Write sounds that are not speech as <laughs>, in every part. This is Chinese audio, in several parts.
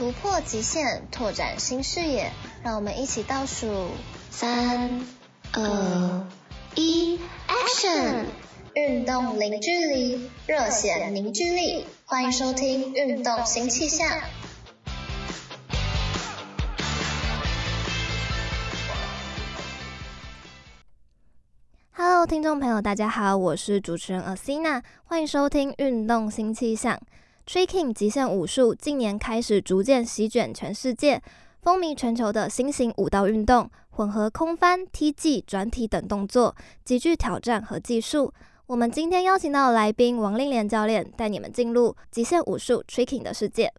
突破极限，拓展新视野，让我们一起倒数三、二、一，Action！运动零距离，热血凝聚力，欢迎收听《运动新气象》。Hello，听众朋友，大家好，我是主持人 Asina，欢迎收听《运动新气象》。Tricking 极限武术近年开始逐渐席卷全世界，风靡全球的新型武道运动，混合空翻、踢技、转体等动作，极具挑战和技术。我们今天邀请到来宾王令廉教练，带你们进入极限武术 Tricking 的世界。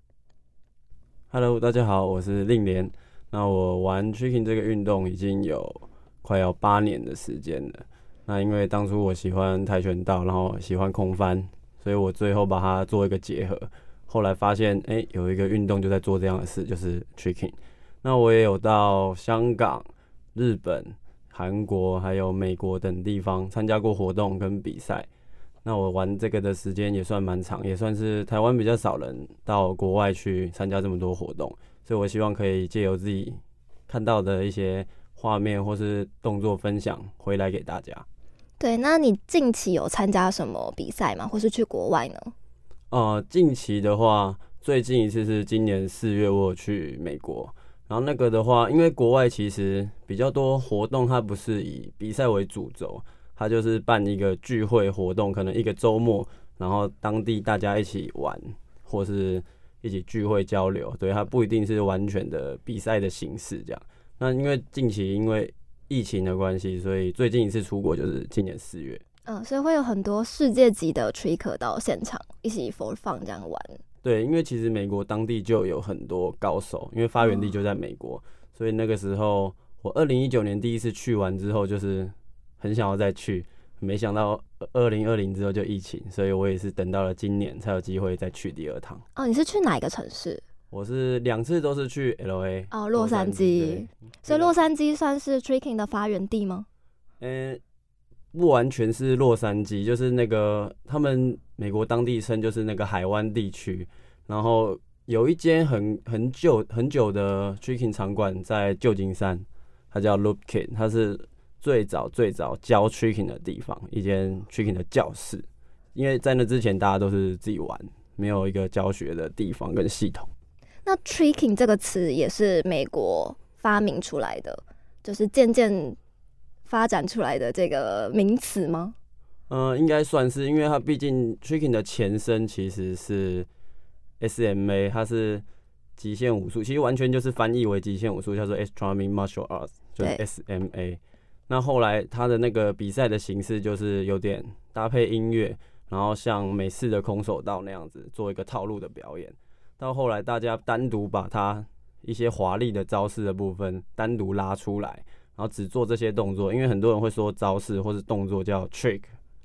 Hello，大家好，我是令廉。那我玩 Tricking 这个运动已经有快要八年的时间了。那因为当初我喜欢跆拳道，然后喜欢空翻，所以我最后把它做一个结合。后来发现，哎、有一个运动就在做这样的事，就是 Tricking。那我也有到香港、日本、韩国还有美国等地方参加过活动跟比赛。那我玩这个的时间也算蛮长，也算是台湾比较少人到国外去参加这么多活动。所以我希望可以借由自己看到的一些画面或是动作分享回来给大家。对，那你近期有参加什么比赛吗？或是去国外呢？呃，近期的话，最近一次是今年四月，我有去美国。然后那个的话，因为国外其实比较多活动，它不是以比赛为主轴，它就是办一个聚会活动，可能一个周末，然后当地大家一起玩，或是一起聚会交流。对，它不一定是完全的比赛的形式这样。那因为近期因为疫情的关系，所以最近一次出国就是今年四月。嗯，所以会有很多世界级的 Tricker 到现场一起 for fun 这样玩。对，因为其实美国当地就有很多高手，因为发源地就在美国，嗯、所以那个时候我二零一九年第一次去完之后，就是很想要再去，没想到二零二零之后就疫情，所以我也是等到了今年才有机会再去第二趟。哦，你是去哪一个城市？我是两次都是去 LA 哦，洛杉矶，所以洛杉矶算是 Tricking 的发源地吗？嗯、欸，不完全是洛杉矶，就是那个他们美国当地称就是那个海湾地区，然后有一间很很久很久的 Tricking 场馆在旧金山，它叫 Loop Kit，它是最早最早教 Tricking 的地方，一间 Tricking 的教室，因为在那之前大家都是自己玩，没有一个教学的地方跟系统。那 Tricking 这个词也是美国发明出来的，就是渐渐发展出来的这个名词吗？嗯、呃，应该算是，因为它毕竟 Tricking 的前身其实是 SMA，它是极限武术，其实完全就是翻译为极限武术，叫做 Extreme Martial Arts，就是 SMA。那后来它的那个比赛的形式就是有点搭配音乐，然后像美式的空手道那样子做一个套路的表演。到后来，大家单独把它一些华丽的招式的部分单独拉出来，然后只做这些动作。因为很多人会说招式或是动作叫 trick，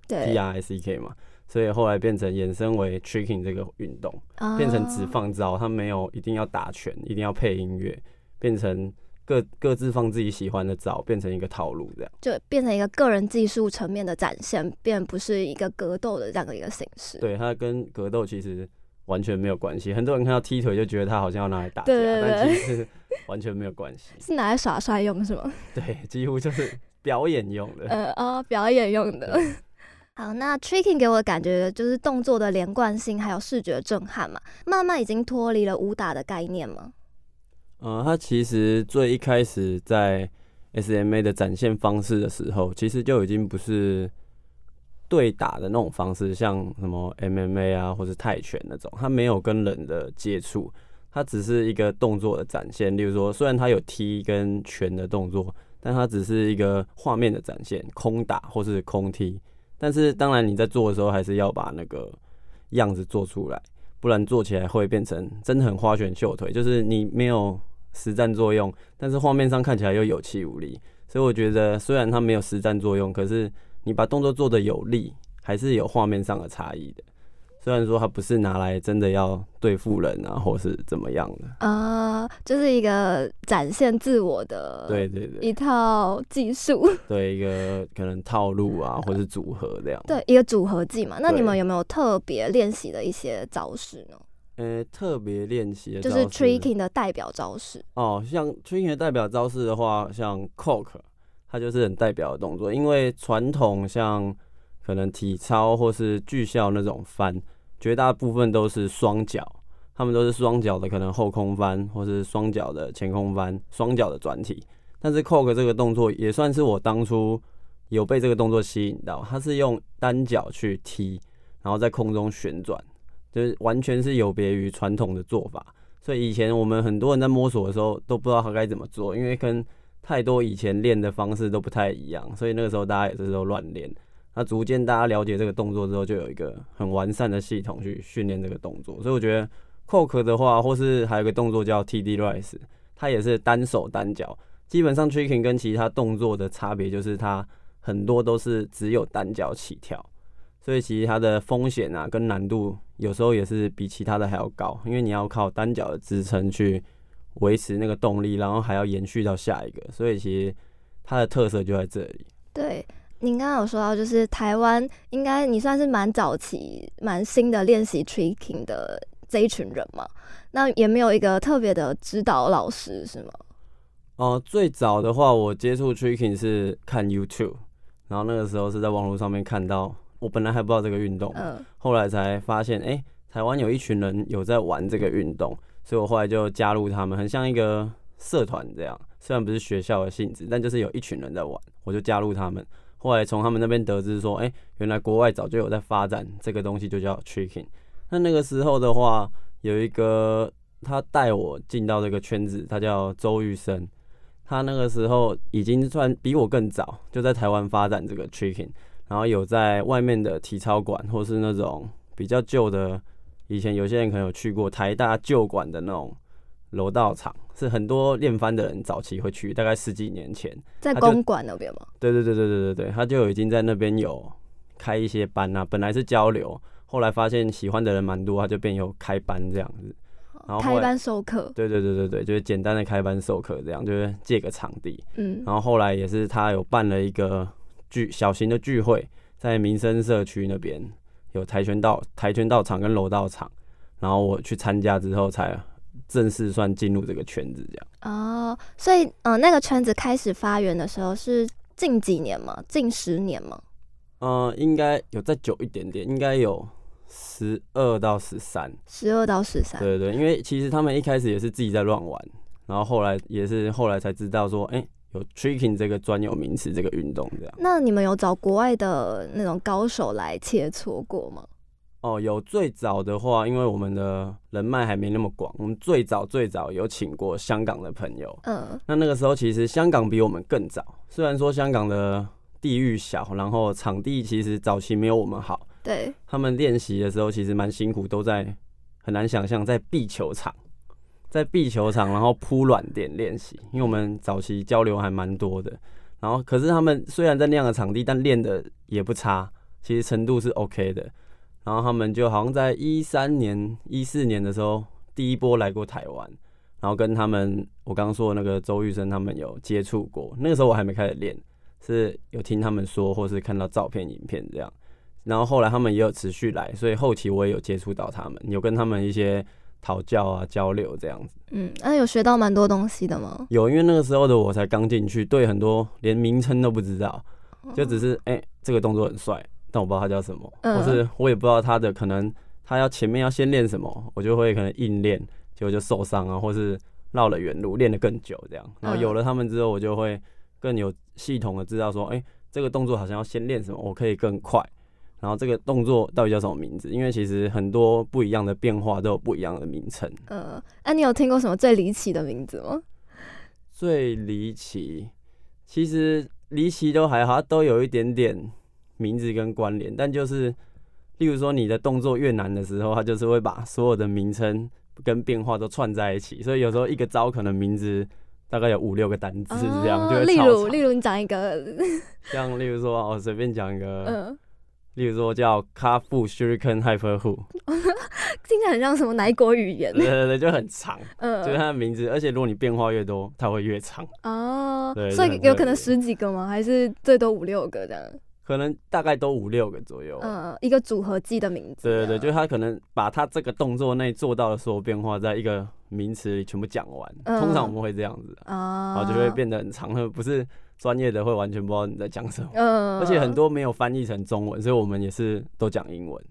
对，T R I C K 嘛，所以后来变成衍生为 tricking 这个运动，变成只放招，它没有一定要打拳，一定要配音乐，变成各各自放自己喜欢的招，变成一个套路这样，就变成一个个人技术层面的展现，变不是一个格斗的这样的一个形式。对，它跟格斗其实。完全没有关系，很多人看到踢腿就觉得他好像要拿来打架，对对对，但其实完全没有关系，<laughs> 是拿来耍帅用是吗？对，几乎就是表演用的。呃哦，表演用的。好，那 Tricking 给我的感觉就是动作的连贯性，还有视觉震撼嘛，慢慢已经脱离了武打的概念嘛。呃，他其实最一开始在 SMA 的展现方式的时候，其实就已经不是。对打的那种方式，像什么 MMA 啊，或是泰拳那种，它没有跟人的接触，它只是一个动作的展现。例如说，虽然它有踢跟拳的动作，但它只是一个画面的展现，空打或是空踢。但是当然你在做的时候，还是要把那个样子做出来，不然做起来会变成真的很花拳绣腿，就是你没有实战作用，但是画面上看起来又有气无力。所以我觉得，虽然它没有实战作用，可是你把动作做的有力，还是有画面上的差异的。虽然说它不是拿来真的要对付人啊，或是怎么样的。啊、呃，就是一个展现自我的，对对对，一套技术，对一个可能套路啊，或是组合这样，对一个组合技嘛。那你们有没有特别练习的一些招式呢？呃，特别练习的就是 tricking 的代表招式。哦，像 tricking 的代表招式的话，像 cock，它就是很代表的动作，因为传统像可能体操或是巨校那种翻。绝大部分都是双脚，他们都是双脚的，可能后空翻，或是双脚的前空翻，双脚的转体。但是 Coke 这个动作也算是我当初有被这个动作吸引到，它是用单脚去踢，然后在空中旋转，就是完全是有别于传统的做法。所以以前我们很多人在摸索的时候都不知道他该怎么做，因为跟太多以前练的方式都不太一样，所以那个时候大家也是都乱练。那逐渐大家了解这个动作之后，就有一个很完善的系统去训练这个动作。所以我觉得 Coke 的话，或是还有个动作叫 TD Rise，它也是单手单脚。基本上 Tricking 跟其他动作的差别就是它很多都是只有单脚起跳，所以其实它的风险啊跟难度有时候也是比其他的还要高，因为你要靠单脚的支撑去维持那个动力，然后还要延续到下一个，所以其实它的特色就在这里。对。您刚刚有说到，就是台湾应该你算是蛮早期、蛮新的练习 tricking 的这一群人嘛？那也没有一个特别的指导老师是吗？哦、呃，最早的话，我接触 tricking 是看 YouTube，然后那个时候是在网络上面看到，我本来还不知道这个运动，嗯，后来才发现，哎、欸，台湾有一群人有在玩这个运动，所以我后来就加入他们，很像一个社团这样，虽然不是学校的性质，但就是有一群人在玩，我就加入他们。后来从他们那边得知说，哎、原来国外早就有在发展这个东西，就叫 tricking。那那个时候的话，有一个他带我进到这个圈子，他叫周玉生。他那个时候已经算比我更早，就在台湾发展这个 tricking，然后有在外面的体操馆，或是那种比较旧的，以前有些人可能有去过台大旧馆的那种。楼道场是很多练翻的人早期会去，大概十几年前，在公馆那边吗？对对对对对对对，他就已经在那边有开一些班啊。本来是交流，后来发现喜欢的人蛮多，他就变有开班这样子。然后开班授课。对对对对对，就是简单的开班授课这样，就是借个场地。嗯。然后后来也是他有办了一个聚小型的聚会，在民生社区那边有跆拳道跆拳道场跟柔道场，然后我去参加之后才。正式算进入这个圈子这样哦，所以嗯、呃，那个圈子开始发源的时候是近几年吗？近十年吗？嗯、呃，应该有再久一点点，应该有十二到十三，十二到十三。对对对，因为其实他们一开始也是自己在乱玩，然后后来也是后来才知道说，哎、欸，有 tricking 这个专有名词，这个运动这样。那你们有找国外的那种高手来切磋过吗？哦，有最早的话，因为我们的人脉还没那么广，我们最早最早有请过香港的朋友。嗯，那那个时候其实香港比我们更早，虽然说香港的地域小，然后场地其实早期没有我们好。对，他们练习的时候其实蛮辛苦，都在很难想象在壁球场，在壁球场然后铺软垫练习，因为我们早期交流还蛮多的。然后可是他们虽然在那样的场地，但练的也不差，其实程度是 OK 的。然后他们就好像在一三年、一四年的时候，第一波来过台湾，然后跟他们，我刚刚说的那个周玉生他们有接触过。那个时候我还没开始练，是有听他们说，或是看到照片、影片这样。然后后来他们也有持续来，所以后期我也有接触到他们，有跟他们一些讨教啊、交流这样子。嗯，那有学到蛮多东西的吗？有，因为那个时候的我才刚进去，对很多连名称都不知道，就只是哎、欸，这个动作很帅。但我不知道他叫什么，或是我也不知道他的可能，他要前面要先练什么，我就会可能硬练，结果就受伤啊，或是绕了远路练得更久这样。然后有了他们之后，我就会更有系统的知道说，哎，这个动作好像要先练什么，我可以更快。然后这个动作到底叫什么名字？因为其实很多不一样的变化都有不一样的名称。嗯，哎，你有听过什么最离奇的名字吗？最离奇，其实离奇都还好，都有一点点。名字跟关联，但就是，例如说你的动作越难的时候，它就是会把所有的名称跟变化都串在一起，所以有时候一个招可能名字大概有五六个单字这样，哦、就会例如例如你讲一个，<laughs> 像例如说我随便讲一个，嗯，例如说叫 Kafu Shuriken Hyper Hook，<laughs> 听起来很像什么哪国语言？对对对，就很长，嗯，就是它的名字，而且如果你变化越多，它会越长。哦，对，所以有可能十几个吗？还是最多五六个这样？可能大概都五六个左右，嗯，一个组合技的名字。对对对，就是他可能把他这个动作内做到的所有变化，在一个名词里全部讲完。嗯、通常我们会这样子啊，然后就会变得很长，不是专业的会完全不知道你在讲什么。嗯，而且很多没有翻译成中文，所以我们也是都讲英文。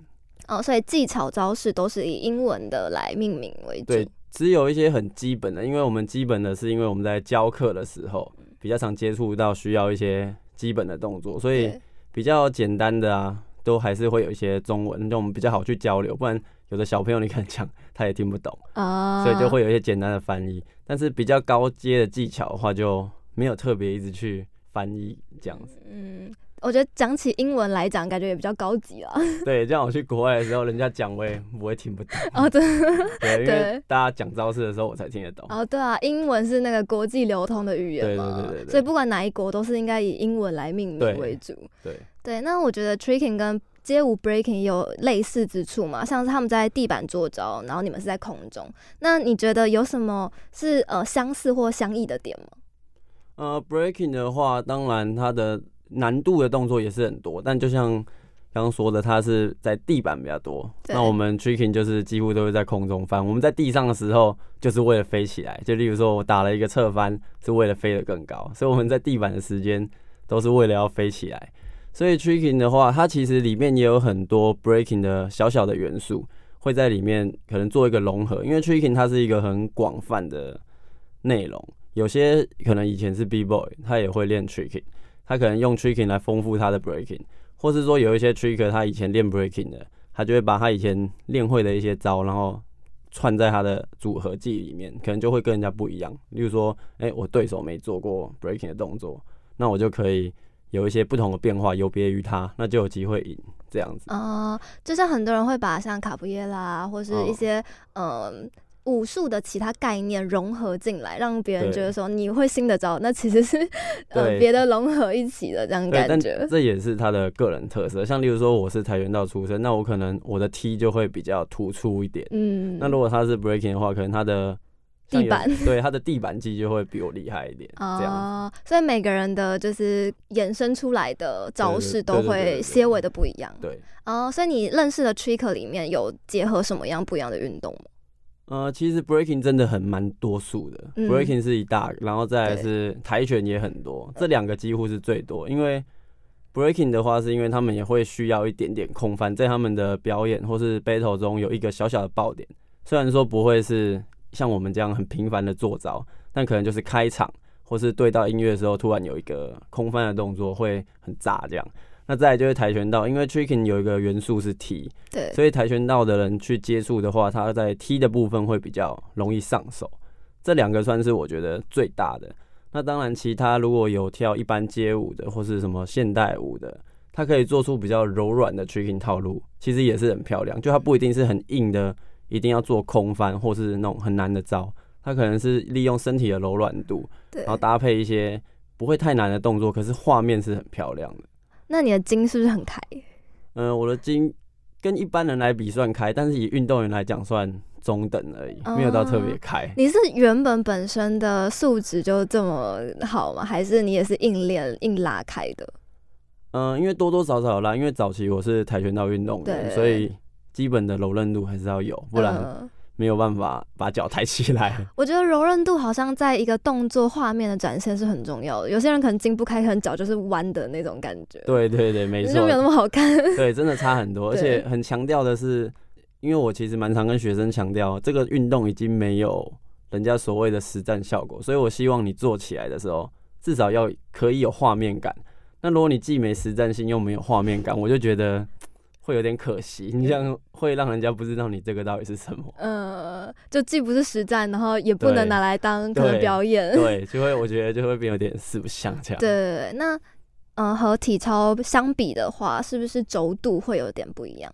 哦，所以技巧招式都是以英文的来命名为主。对，只有一些很基本的，因为我们基本的是因为我们在教课的时候比较常接触到需要一些基本的动作，所以。比较简单的啊，都还是会有一些中文，那我们比较好去交流。不然有的小朋友你可能讲他也听不懂啊，所以就会有一些简单的翻译。但是比较高阶的技巧的话，就没有特别一直去翻译这样子。嗯，我觉得讲起英文来讲，感觉也比较高级了。<laughs> 对，这样我去国外的时候，人家讲我也不会听不懂。哦，对，<laughs> 对，因为大家讲招式的时候，我才听得懂。哦，对啊，英文是那个国际流通的语言嘛，对对对对，所以不管哪一国，都是应该以英文来命名为主。对。对对，那我觉得 tricking 跟街舞 breaking 有类似之处嘛，像是他们在地板做招，然后你们是在空中。那你觉得有什么是呃相似或相异的点吗？呃，breaking 的话，当然它的难度的动作也是很多，但就像刚刚说的，它是在地板比较多。那我们 tricking 就是几乎都是在空中翻。我们在地上的时候，就是为了飞起来。就例如说我打了一个侧翻，是为了飞得更高，所以我们在地板的时间都是为了要飞起来。所以 tricking 的话，它其实里面也有很多 breaking 的小小的元素，会在里面可能做一个融合。因为 tricking 它是一个很广泛的内容，有些可能以前是 B boy，他也会练 tricking，他可能用 tricking 来丰富他的 breaking，或是说有一些 tricker 他以前练 breaking 的，他就会把他以前练会的一些招，然后串在他的组合技里面，可能就会跟人家不一样。例如说，哎、欸，我对手没做过 breaking 的动作，那我就可以。有一些不同的变化，有别于他，那就有机会赢这样子。啊、呃，就像很多人会把像卡布耶拉或是一些嗯、呃、武术的其他概念融合进来，让别人觉得说你会新的招，那其实是 <laughs> 呃别的融合一起的这样感觉。这也是他的个人特色。像例如说我是跆拳道出身，那我可能我的踢就会比较突出一点。嗯，那如果他是 breaking 的话，可能他的。地板 <laughs> 对他的地板技就会比我厉害一点，<laughs> 这样、哦。所以每个人的就是衍生出来的招式都会些微的不一样。对，哦，所以你认识的 trick 里面有结合什么样不一样的运动吗？呃，其实 breaking 真的很蛮多数的、嗯、，breaking 是一大，然后再来是跆拳也很多，这两个几乎是最多。因为 breaking 的话，是因为他们也会需要一点点空翻，在他们的表演或是 battle 中有一个小小的爆点，虽然说不会是。像我们这样很频繁的做招，但可能就是开场或是对到音乐的时候，突然有一个空翻的动作会很炸这样。那再来就是跆拳道，因为 tricking 有一个元素是踢，对，所以跆拳道的人去接触的话，他在踢的部分会比较容易上手。这两个算是我觉得最大的。那当然，其他如果有跳一般街舞的或是什么现代舞的，他可以做出比较柔软的 tricking 套路，其实也是很漂亮。就它不一定是很硬的。一定要做空翻或是那种很难的招，它可能是利用身体的柔软度，然后搭配一些不会太难的动作，可是画面是很漂亮的。那你的筋是不是很开？嗯、呃，我的筋跟一般人来比算开，但是以运动员来讲算中等而已，没有到特别开、嗯。你是原本本身的素质就这么好吗？还是你也是硬练硬拉开的？嗯、呃，因为多多少少啦，因为早期我是跆拳道运动员，所以。基本的柔韧度还是要有，不然没有办法把脚抬起来。呃、<laughs> 我觉得柔韧度好像在一个动作画面的展现是很重要的。有些人可能筋不开，可能脚就是弯的那种感觉。对对对，没错，就没有那么好看。对，真的差很多，<laughs> 而且很强调的是，因为我其实蛮常跟学生强调，这个运动已经没有人家所谓的实战效果，所以我希望你做起来的时候，至少要可以有画面感。那如果你既没实战性又没有画面感，我就觉得。会有点可惜，你这样会让人家不知道你这个到底是什么。呃，就既不是实战，然后也不能拿来当可能表演。对，<laughs> 对，就会我觉得就会变有点四不像这样。对，那嗯、呃，和体操相比的话，是不是轴度会有点不一样？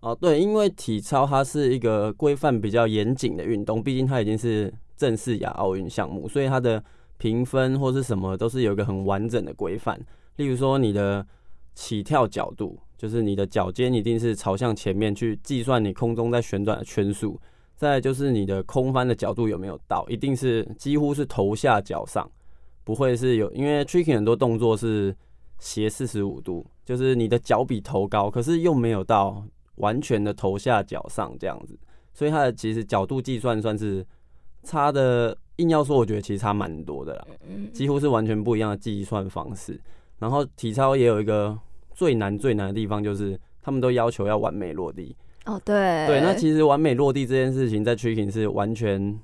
哦，对，因为体操它是一个规范比较严谨的运动，毕竟它已经是正式亚奥运项目，所以它的评分或是什么都是有一个很完整的规范。例如说，你的起跳角度，就是你的脚尖一定是朝向前面去计算你空中在旋转的圈数。再来就是你的空翻的角度有没有到，一定是几乎是头下脚上，不会是有，因为 tricking 很多动作是斜四十五度，就是你的脚比头高，可是又没有到完全的头下脚上这样子，所以它的其实角度计算算是差的，硬要说我觉得其实差蛮多的啦，几乎是完全不一样的计算方式。然后体操也有一个最难最难的地方，就是他们都要求要完美落地。哦，对对，那其实完美落地这件事情在 tricking 是完全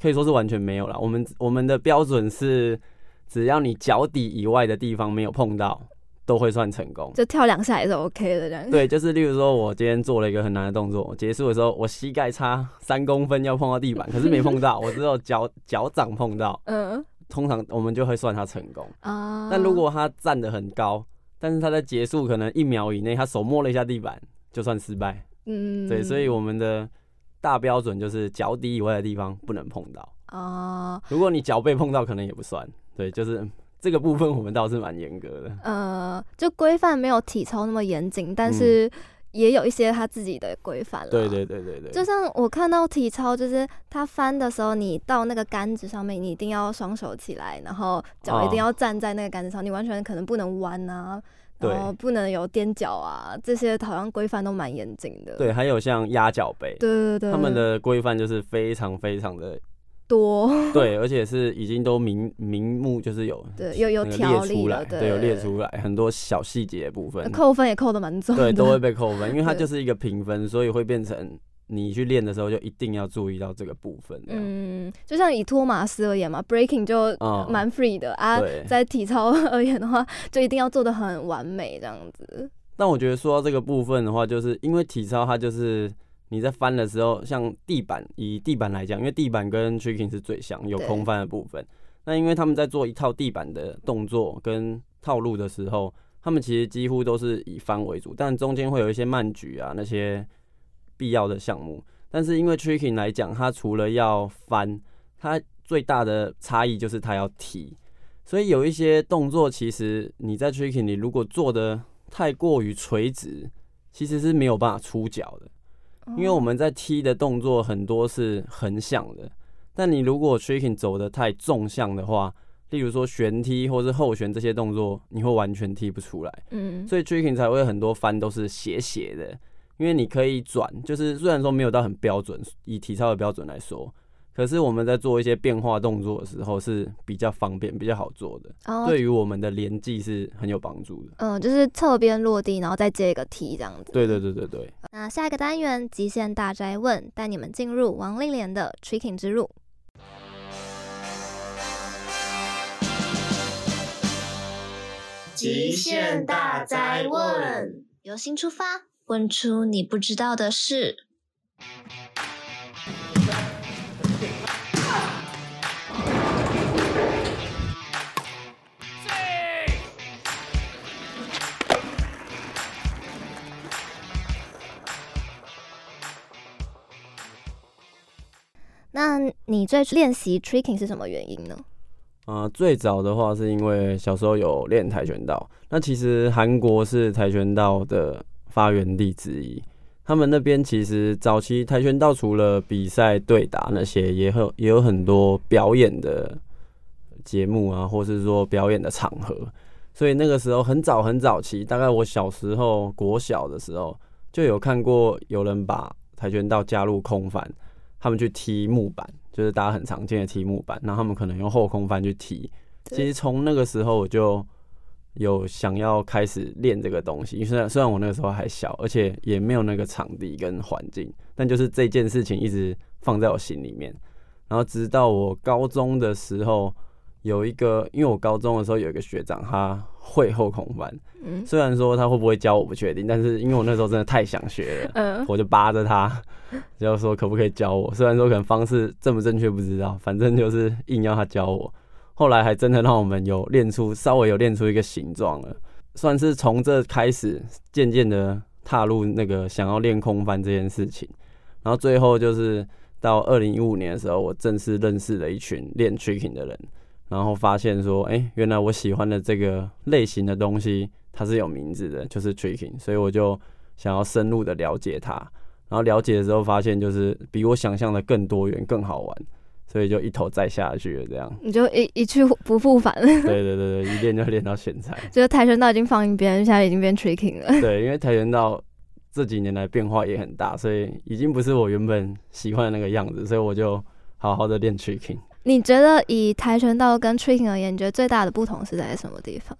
可以说是完全没有了。我们我们的标准是，只要你脚底以外的地方没有碰到，都会算成功。就跳两下也是 OK 的这样。对，就是例如说，我今天做了一个很难的动作，结束的时候我膝盖差三公分要碰到地板，可是没碰到，我只有脚脚掌碰到。嗯，通常我们就会算他成功啊。但如果他站得很高，但是他在结束可能一秒以内，他手摸了一下地板，就算失败。嗯，对，所以我们的大标准就是脚底以外的地方不能碰到啊。如果你脚被碰到，可能也不算。对，就是这个部分我们倒是蛮严格的。呃，就规范没有体操那么严谨，但是也有一些他自己的规范了。对对对对对。就像我看到体操，就是他翻的时候，你到那个杆子上面，你一定要双手起来，然后脚一定要站在那个杆子上，你完全可能不能弯啊。然后不能有踮脚啊，这些好像规范都蛮严谨的。对，还有像压脚背，对对对，他们的规范就是非常非常的多。<laughs> 对，而且是已经都明明目就是有对有有条例出来，对，有列出来很多小细节的部分，扣分也扣的蛮重，对，都会被扣分，因为它就是一个评分，所以会变成。你去练的时候就一定要注意到这个部分。嗯，就像以托马斯而言嘛，breaking 就蛮 free 的、嗯、啊。在体操而言的话，就一定要做的很完美这样子。但我觉得说到这个部分的话，就是因为体操它就是你在翻的时候，像地板，以地板来讲，因为地板跟 tricking 是最像，有空翻的部分。那因为他们在做一套地板的动作跟套路的时候，他们其实几乎都是以翻为主，但中间会有一些慢举啊那些。必要的项目，但是因为 tricking 来讲，它除了要翻，它最大的差异就是它要踢，所以有一些动作，其实你在 tricking 你如果做的太过于垂直，其实是没有办法出脚的，因为我们在踢的动作很多是横向的，但你如果 tricking 走的太纵向的话，例如说旋踢或是后旋这些动作，你会完全踢不出来，嗯，所以 tricking 才会很多翻都是斜斜的。因为你可以转，就是虽然说没有到很标准，以体操的标准来说，可是我们在做一些变化动作的时候是比较方便、比较好做的。哦，对于我们的连技是很有帮助的。嗯，就是侧边落地，然后再接一个踢这样子。对对对对对。那下一个单元极限大哉问，带你们进入王令莲的 tricking 之路。极限大哉问，由心出发。问出你不知道的事。那你最练习 tricking 是什么原因呢？啊、最早的话是因为小时候有练跆拳道。那其实韩国是跆拳道的。发源地之一，他们那边其实早期跆拳道除了比赛对打那些，也有也有很多表演的节目啊，或是说表演的场合。所以那个时候很早很早期，大概我小时候国小的时候，就有看过有人把跆拳道加入空翻，他们去踢木板，就是大家很常见的踢木板，然后他们可能用后空翻去踢。其实从那个时候我就。有想要开始练这个东西，虽然虽然我那个时候还小，而且也没有那个场地跟环境，但就是这件事情一直放在我心里面。然后直到我高中的时候，有一个，因为我高中的时候有一个学长，他会后空翻，虽然说他会不会教我不确定，但是因为我那时候真的太想学了，我就扒着他，就说可不可以教我。虽然说可能方式正不正确不知道，反正就是硬要他教我。后来还真的让我们有练出稍微有练出一个形状了，算是从这开始渐渐的踏入那个想要练空翻这件事情。然后最后就是到二零一五年的时候，我正式认识了一群练 tricking 的人，然后发现说，哎、欸，原来我喜欢的这个类型的东西，它是有名字的，就是 tricking，所以我就想要深入的了解它。然后了解的时候，发现就是比我想象的更多元、更好玩。所以就一头栽下去了，这样你就一一去不复返了。对对对对，一练就练到现在。<laughs> 就是跆拳道已经放一边，现在已经变 tricking 了。<laughs> 对，因为跆拳道这几年来变化也很大，所以已经不是我原本喜欢的那个样子，所以我就好好的练 tricking。你觉得以跆拳道跟 tricking 而言，你觉得最大的不同是在什么地方？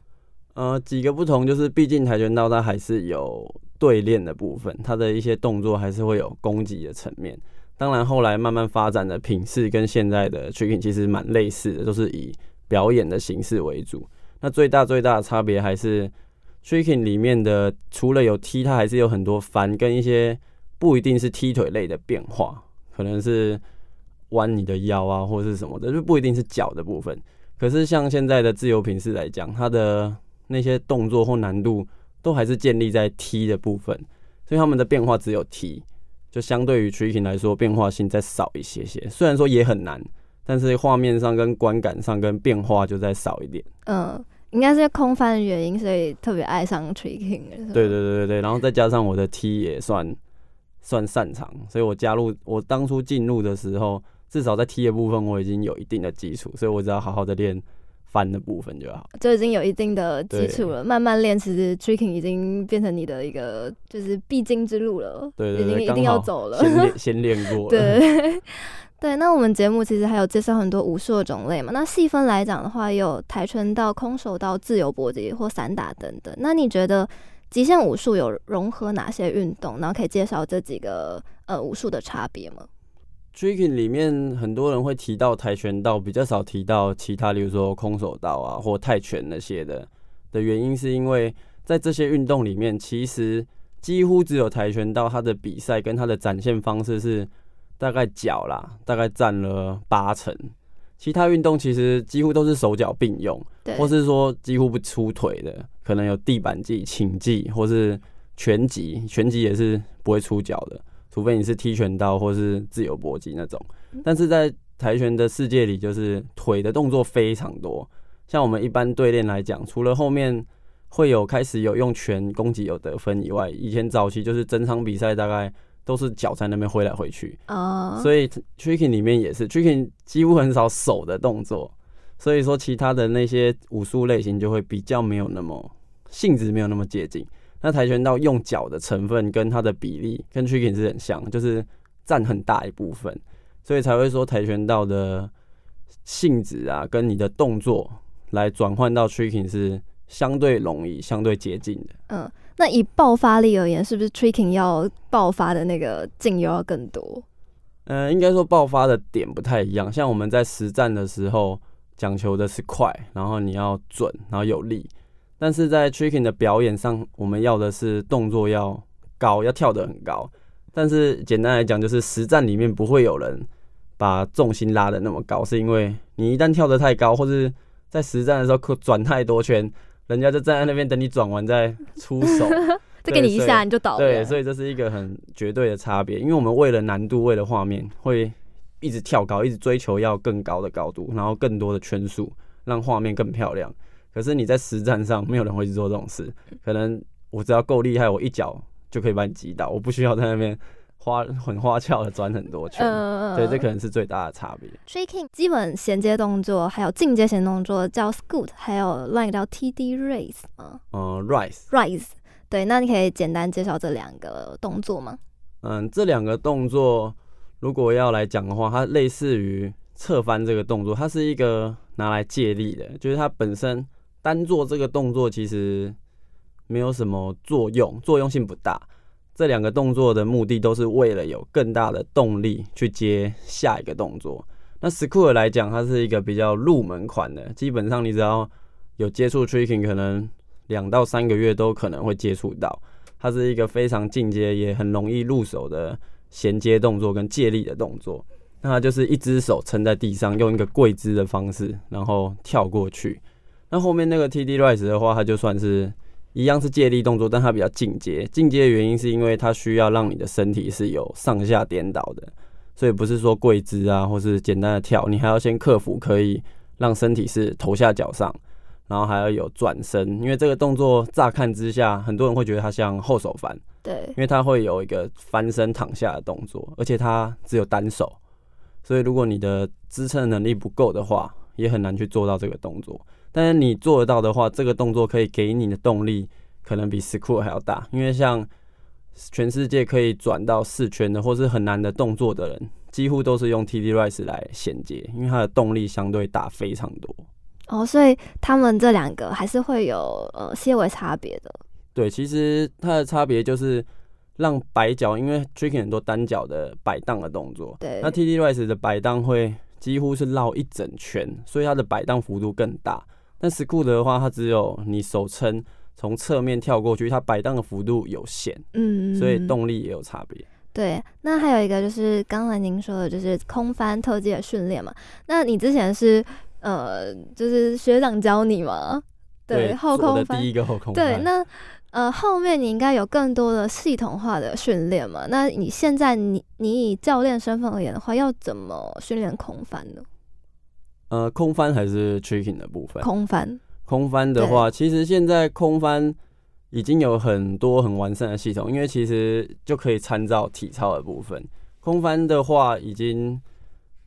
呃，几个不同就是，毕竟跆拳道它还是有对练的部分，它的一些动作还是会有攻击的层面。当然，后来慢慢发展的品势跟现在的 tricking 其实蛮类似的，都是以表演的形式为主。那最大最大的差别还是 tricking 里面的，除了有踢，它还是有很多翻跟一些不一定是踢腿类的变化，可能是弯你的腰啊，或者是什么的，就不一定是脚的部分。可是像现在的自由品势来讲，它的那些动作或难度都还是建立在踢的部分，所以他们的变化只有踢。就相对于 tricking 来说，变化性再少一些些。虽然说也很难，但是画面上跟观感上跟变化就再少一点。嗯，应该是空翻的原因，所以特别爱上 tricking。对对对对对，然后再加上我的踢也算算擅长，所以我加入我当初进入的时候，至少在踢的部分我已经有一定的基础，所以我只要好好的练。翻的部分就好，就已经有一定的基础了。慢慢练，其实 tricking 已经变成你的一个就是必经之路了。对对对，已经一定要走了。先练先练过了。对 <laughs> 对，那我们节目其实还有介绍很多武术的种类嘛。那细分来讲的话，有跆拳道、空手道、自由搏击或散打等等。那你觉得极限武术有融合哪些运动？然后可以介绍这几个呃武术的差别吗？Tricking 里面很多人会提到跆拳道，比较少提到其他，例如说空手道啊或泰拳那些的。的原因是因为在这些运动里面，其实几乎只有跆拳道，它的比赛跟它的展现方式是大概脚啦，大概占了八成。其他运动其实几乎都是手脚并用，或是说几乎不出腿的，可能有地板技、擒技或是拳击，拳击也是不会出脚的。除非你是踢拳道或是自由搏击那种，但是在跆拳的世界里，就是腿的动作非常多。像我们一般对练来讲，除了后面会有开始有用拳攻击有得分以外，以前早期就是整场比赛大概都是脚在那边挥来挥去。哦，所以 tricking 里面也是 tricking 几乎很少手的动作，所以说其他的那些武术类型就会比较没有那么性质没有那么接近。那跆拳道用脚的成分跟它的比例跟 tricking 是很像，就是占很大一部分，所以才会说跆拳道的性质啊，跟你的动作来转换到 tricking 是相对容易、相对接近的。嗯，那以爆发力而言，是不是 tricking 要爆发的那个劲又要更多？嗯，应该说爆发的点不太一样。像我们在实战的时候，讲求的是快，然后你要准，然后有力。但是在 tricking 的表演上，我们要的是动作要高，要跳得很高。但是简单来讲，就是实战里面不会有人把重心拉得那么高，是因为你一旦跳得太高，或是在实战的时候转太多圈，人家就站在那边等你转完再出手，再给你一下你就倒了。对，所以这是一个很绝对的差别。因为我们为了难度，为了画面，会一直跳高，一直追求要更高的高度，然后更多的圈数，让画面更漂亮。可是你在实战上，没有人会去做这种事。可能我只要够厉害，我一脚就可以把你击倒，我不需要在那边花很花俏的转很多圈。呃、对，这可能是最大的差别。Tricking 基本衔接动作，还有进阶衔动作叫 Scoot，还有另一个叫 TD Race 吗？嗯，Rise。Rise。对，那你可以简单介绍这两个动作吗？嗯，这两个动作如果要来讲的话，它类似于侧翻这个动作，它是一个拿来借力的，就是它本身。单做这个动作其实没有什么作用，作用性不大。这两个动作的目的都是为了有更大的动力去接下一个动作。那 Scoot 来讲，它是一个比较入门款的，基本上你只要有接触 Tricking，可能两到三个月都可能会接触到。它是一个非常进阶也很容易入手的衔接动作跟借力的动作。那它就是一只手撑在地上，用一个跪姿的方式，然后跳过去。那后面那个 TD Rise 的话，它就算是一样是借力动作，但它比较进阶。进阶的原因是因为它需要让你的身体是有上下颠倒的，所以不是说跪姿啊，或是简单的跳，你还要先克服可以让身体是头下脚上，然后还要有转身。因为这个动作乍看之下，很多人会觉得它像后手翻，对，因为它会有一个翻身躺下的动作，而且它只有单手，所以如果你的支撑能力不够的话，也很难去做到这个动作。但是你做得到的话，这个动作可以给你的动力可能比 squat 还要大，因为像全世界可以转到四圈的或是很难的动作的人，几乎都是用 TD Rise 来衔接，因为它的动力相对大非常多。哦，所以他们这两个还是会有呃些微差别的。对，其实它的差别就是让摆脚，因为 tricking 很多单脚的摆荡的动作，对，那 TD Rise 的摆荡会几乎是绕一整圈，所以它的摆荡幅度更大。但 Scoot 的话，它只有你手撑从侧面跳过去，它摆荡的幅度有限，嗯，所以动力也有差别。对，那还有一个就是刚才您说的，就是空翻特技的训练嘛。那你之前是呃，就是学长教你吗？对，后空翻第一个后空翻。对，那呃后面你应该有更多的系统化的训练嘛？那你现在你你以教练身份而言的话，要怎么训练空翻呢？呃，空翻还是 tricking 的部分？空翻，空翻的话，其实现在空翻已经有很多很完善的系统，因为其实就可以参照体操的部分。空翻的话，已经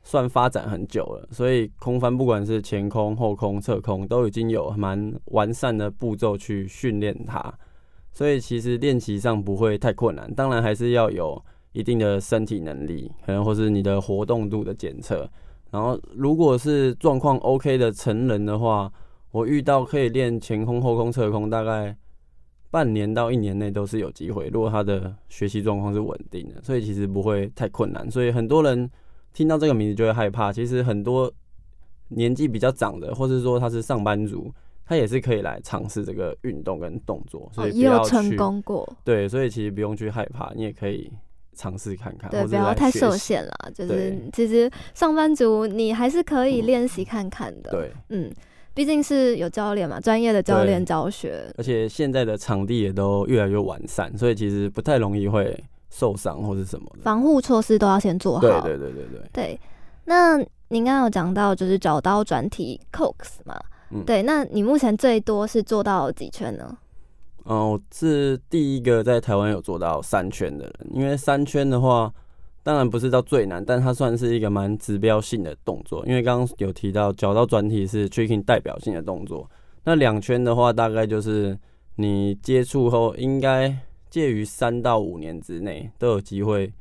算发展很久了，所以空翻不管是前空、后空、侧空，都已经有蛮完善的步骤去训练它，所以其实练习上不会太困难。当然还是要有一定的身体能力，可能或是你的活动度的检测。然后，如果是状况 OK 的成人的话，我遇到可以练前空、后空、侧空，大概半年到一年内都是有机会。如果他的学习状况是稳定的，所以其实不会太困难。所以很多人听到这个名字就会害怕。其实很多年纪比较长的，或是说他是上班族，他也是可以来尝试这个运动跟动作。所以不要去，也有成功过。对，所以其实不用去害怕，你也可以。尝试看看，对，不要太受限了。就是其实上班族你还是可以练习看看的。对，嗯，毕竟是有教练嘛，专业的教练教学。而且现在的场地也都越来越完善，所以其实不太容易会受伤或是什么的。防护措施都要先做好。对对对对对。对，那您刚刚有讲到就是找到转体 Cox 嘛？嗯，对，那你目前最多是做到几圈呢？嗯，我是第一个在台湾有做到三圈的人。因为三圈的话，当然不是到最难，但它算是一个蛮指标性的动作。因为刚刚有提到脚到转体是 tricking 代表性的动作，那两圈的话，大概就是你接触后应该介于三到五年之内都有机会，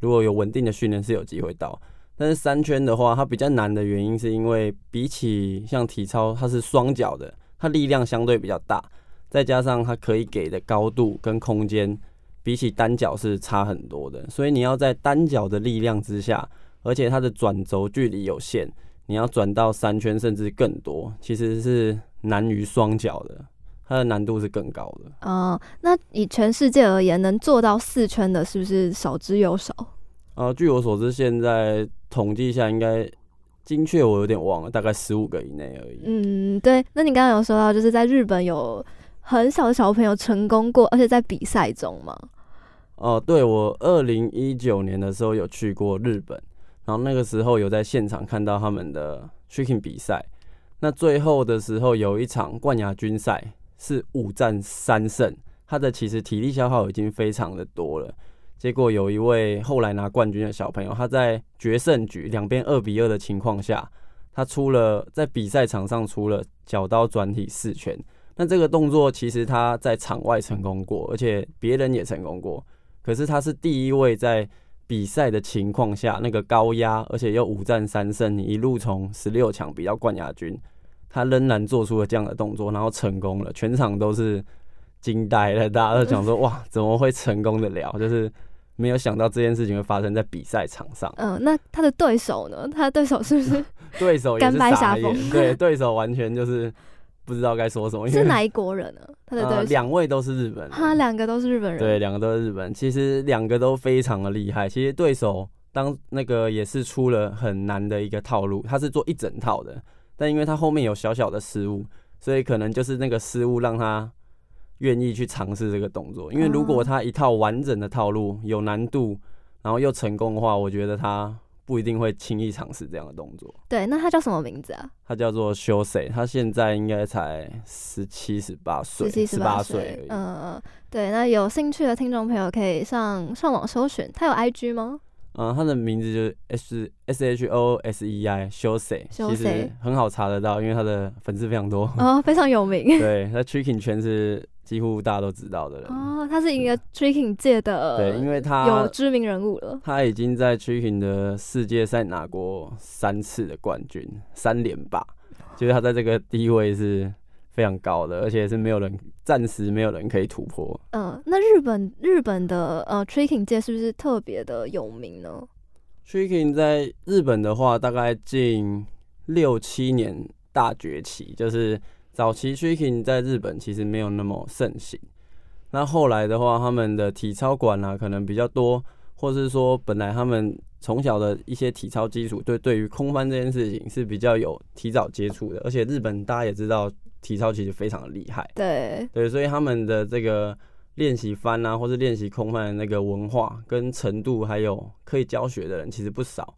如果有稳定的训练是有机会到。但是三圈的话，它比较难的原因是因为比起像体操，它是双脚的，它力量相对比较大。再加上它可以给的高度跟空间，比起单脚是差很多的，所以你要在单脚的力量之下，而且它的转轴距离有限，你要转到三圈甚至更多，其实是难于双脚的，它的难度是更高的。哦，那以全世界而言，能做到四圈的，是不是少之又少？啊，据我所知，现在统计下应该精确我有点忘了，大概十五个以内而已。嗯，对。那你刚刚有说到，就是在日本有。很小的小朋友成功过，而且在比赛中吗？哦，对，我二零一九年的时候有去过日本，然后那个时候有在现场看到他们的 tricking 比赛。那最后的时候有一场冠亚军赛是五战三胜，他的其实体力消耗已经非常的多了。结果有一位后来拿冠军的小朋友，他在决胜局两边二比二的情况下，他出了在比赛场上出了脚刀转体四圈。那这个动作其实他在场外成功过，而且别人也成功过。可是他是第一位在比赛的情况下，那个高压，而且又五战三胜，你一路从十六强比到冠亚军，他仍然做出了这样的动作，然后成功了，全场都是惊呆了，大家都讲说 <laughs> 哇，怎么会成功的了？就是没有想到这件事情会发生在比赛场上。嗯，那他的对手呢？他的对手是不是？<laughs> 对手也是傻眼，对，对手完全就是。不知道该说什么，是哪一国人呢？他的对手两位都是日本人，他两个都是日本人，对，两个都是日本人。其实两个都非常的厉害。其实对手当那个也是出了很难的一个套路，他是做一整套的，但因为他后面有小小的失误，所以可能就是那个失误让他愿意去尝试这个动作。因为如果他一套完整的套路有难度，然后又成功的话，我觉得他不一定会轻易尝试这样的动作。对，那他叫什么名字啊？他叫做 Shosei，他现在应该才十七十八岁，十七十八岁。嗯嗯，对，那有兴趣的听众朋友可以上上网搜寻。他有 IG 吗？嗯，他的名字就是 S S H O S E I Shosei，其实很好查得到，因为他的粉丝非常多哦，非常有名。<laughs> 对，他 Tricking 圈是几乎大家都知道的人哦，他是一个 Tricking 界的对，因为他有知名人物了。他已经在 Tricking 的世界赛拿过三次的冠军，三连霸，就是他在这个地位是。非常高的，而且是没有人，暂时没有人可以突破。嗯，那日本日本的呃 Tricking 界是不是特别的有名呢？Tricking 在日本的话，大概近六七年大崛起，就是早期 Tricking 在日本其实没有那么盛行。那后来的话，他们的体操馆啊，可能比较多，或是说本来他们从小的一些体操基础，对对于空翻这件事情是比较有提早接触的。而且日本大家也知道。体操其实非常的厉害，对对，所以他们的这个练习翻啊，或是练习空翻的那个文化跟程度，还有可以教学的人其实不少。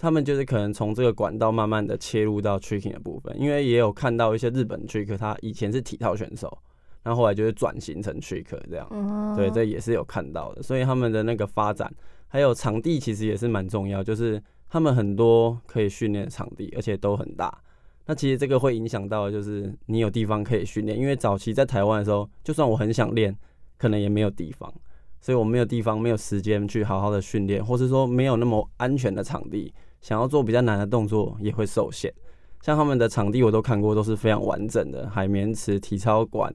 他们就是可能从这个管道慢慢的切入到 tricking 的部分，因为也有看到一些日本 trick，他以前是体操选手，然后后来就是转型成 trick 这样，嗯、对，这也是有看到的。所以他们的那个发展，还有场地其实也是蛮重要，就是他们很多可以训练的场地，而且都很大。那其实这个会影响到，就是你有地方可以训练，因为早期在台湾的时候，就算我很想练，可能也没有地方，所以我没有地方，没有时间去好好的训练，或是说没有那么安全的场地，想要做比较难的动作也会受限。像他们的场地我都看过，都是非常完整的海绵池、体操馆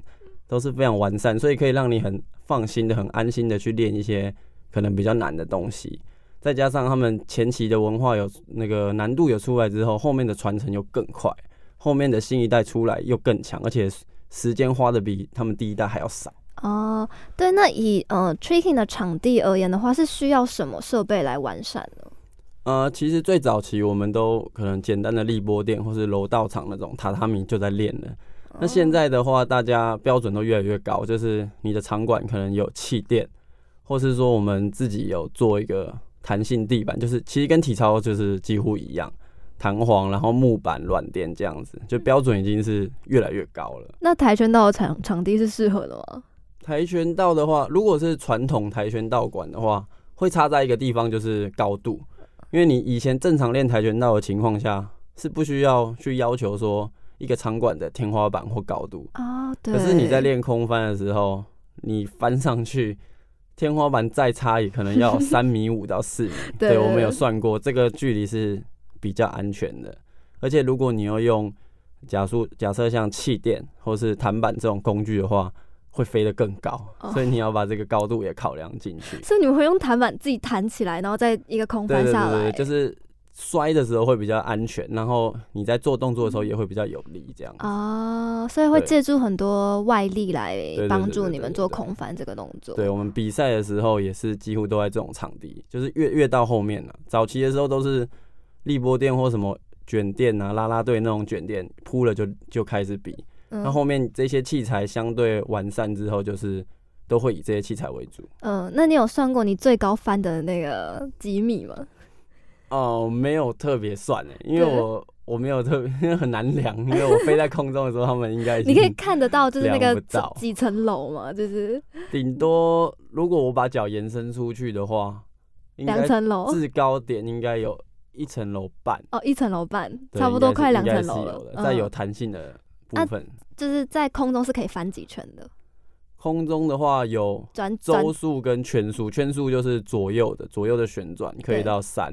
都是非常完善，所以可以让你很放心的、很安心的去练一些可能比较难的东西。再加上他们前期的文化有那个难度有出来之后，后面的传承又更快，后面的新一代出来又更强，而且时间花的比他们第一代还要少。哦，对，那以呃 tricking 的场地而言的话，是需要什么设备来完善呢？呃，其实最早期我们都可能简单的立波垫或是柔道场那种榻榻米就在练了。哦。那现在的话，大家标准都越来越高，就是你的场馆可能有气垫，或是说我们自己有做一个。弹性地板就是其实跟体操就是几乎一样，弹簧，然后木板软垫这样子，就标准已经是越来越高了。那跆拳道的场场地是适合的吗？跆拳道的话，如果是传统跆拳道馆的话，会差在一个地方就是高度，因为你以前正常练跆拳道的情况下是不需要去要求说一个场馆的天花板或高度啊。对。可是你在练空翻的时候，你翻上去。天花板再差也可能要 <laughs> 三米五到四米，对，我们有算过，这个距离是比较安全的。而且如果你要用假设假设像气垫或是弹板这种工具的话，会飞得更高，所以你要把这个高度也考量进去。所以你们会用弹板自己弹起来，然后再一个空翻下来。就是。摔的时候会比较安全，然后你在做动作的时候也会比较有力，这样子啊，所以会借助很多外力来帮助你们做空翻这个动作。对，我们比赛的时候也是几乎都在这种场地，就是越越到后面了，早期的时候都是立波垫或什么卷垫啊，拉拉队那种卷垫铺了就就开始比，那、嗯、后面这些器材相对完善之后，就是都会以这些器材为主。嗯，那你有算过你最高翻的那个几米吗？哦，没有特别算诶，因为我我没有特别，因为很难量，<laughs> 因为我飞在空中的时候，他们应该你可以看得到，就是那个几层楼嘛，就是。顶多如果我把脚延伸出去的话，两层楼，制高点应该有一层楼半。哦，一层楼半，差不多快两层楼了，再有弹性的部分，就是在空中是可以翻几圈的。空中的话有转周速跟圈速，圈速就是左右的左右的旋转可以到三。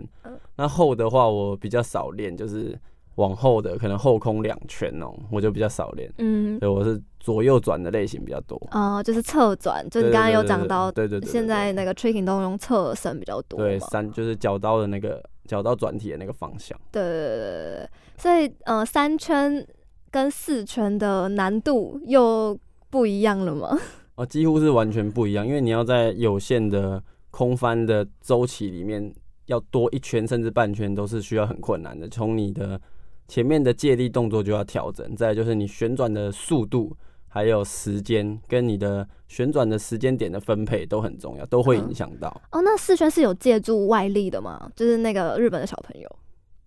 那后的话我比较少练，就是往后的可能后空两圈哦、喔，我就比较少练。嗯，对，我是左右转的类型比较多。哦，就是侧转，就你刚刚有讲到，对对对，现在那个 tricking 都用侧身比较多。对，三就是脚刀的那个脚刀转体的那个方向。对对对对对，所以呃，三圈跟四圈的难度又不一样了吗？<laughs> 哦，几乎是完全不一样，因为你要在有限的空翻的周期里面，要多一圈甚至半圈都是需要很困难的。从你的前面的借力动作就要调整，再来就是你旋转的速度，还有时间跟你的旋转的时间点的分配都很重要，都会影响到。嗯。哦，那四圈是有借助外力的吗？就是那个日本的小朋友。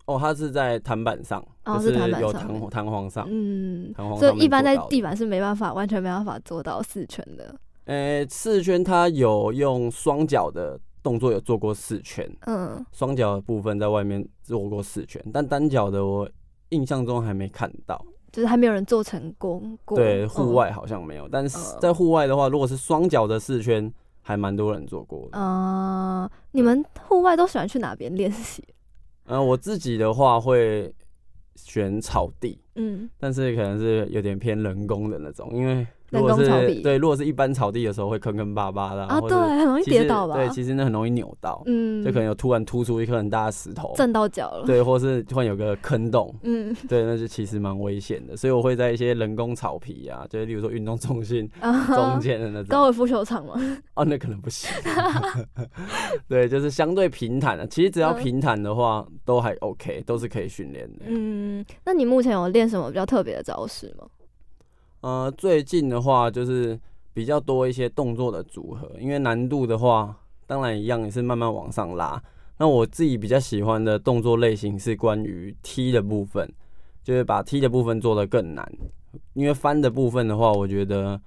哦，它是在弹板上，哦，就是有弹弹簧上，嗯，弹簧。所以一般在地板是没办法，完全没办法做到四圈的。呃、欸，四圈他有用双脚的动作有做过四圈，嗯，双脚的部分在外面做过四圈，但单脚的我印象中还没看到，就是还没有人做成功过。对，户外好像没有，嗯、但是在户外的话，如果是双脚的四圈，还蛮多人做过的。嗯、呃，你们户外都喜欢去哪边练习？嗯、呃，我自己的话会选草地，嗯，但是可能是有点偏人工的那种，因为。如果是对，如果是一般草地的时候会坑坑巴巴的啊，对，很容易跌倒吧？对，其实那很容易扭到，嗯，就可能有突然突出一颗很大的石头，震到脚了，对，或是突然有个坑洞，嗯，对，那就其实蛮危险的，所以我会在一些人工草皮啊，就是例如说运动中心 <laughs> 中间的那种高尔夫球场吗？<laughs> 哦，那可能不行，<laughs> 对，就是相对平坦的，其实只要平坦的话都还 OK，都是可以训练的。嗯，那你目前有练什么比较特别的招式吗？呃，最近的话就是比较多一些动作的组合，因为难度的话，当然一样也是慢慢往上拉。那我自己比较喜欢的动作类型是关于踢的部分，就是把踢的部分做得更难。因为翻的部分的话，我觉得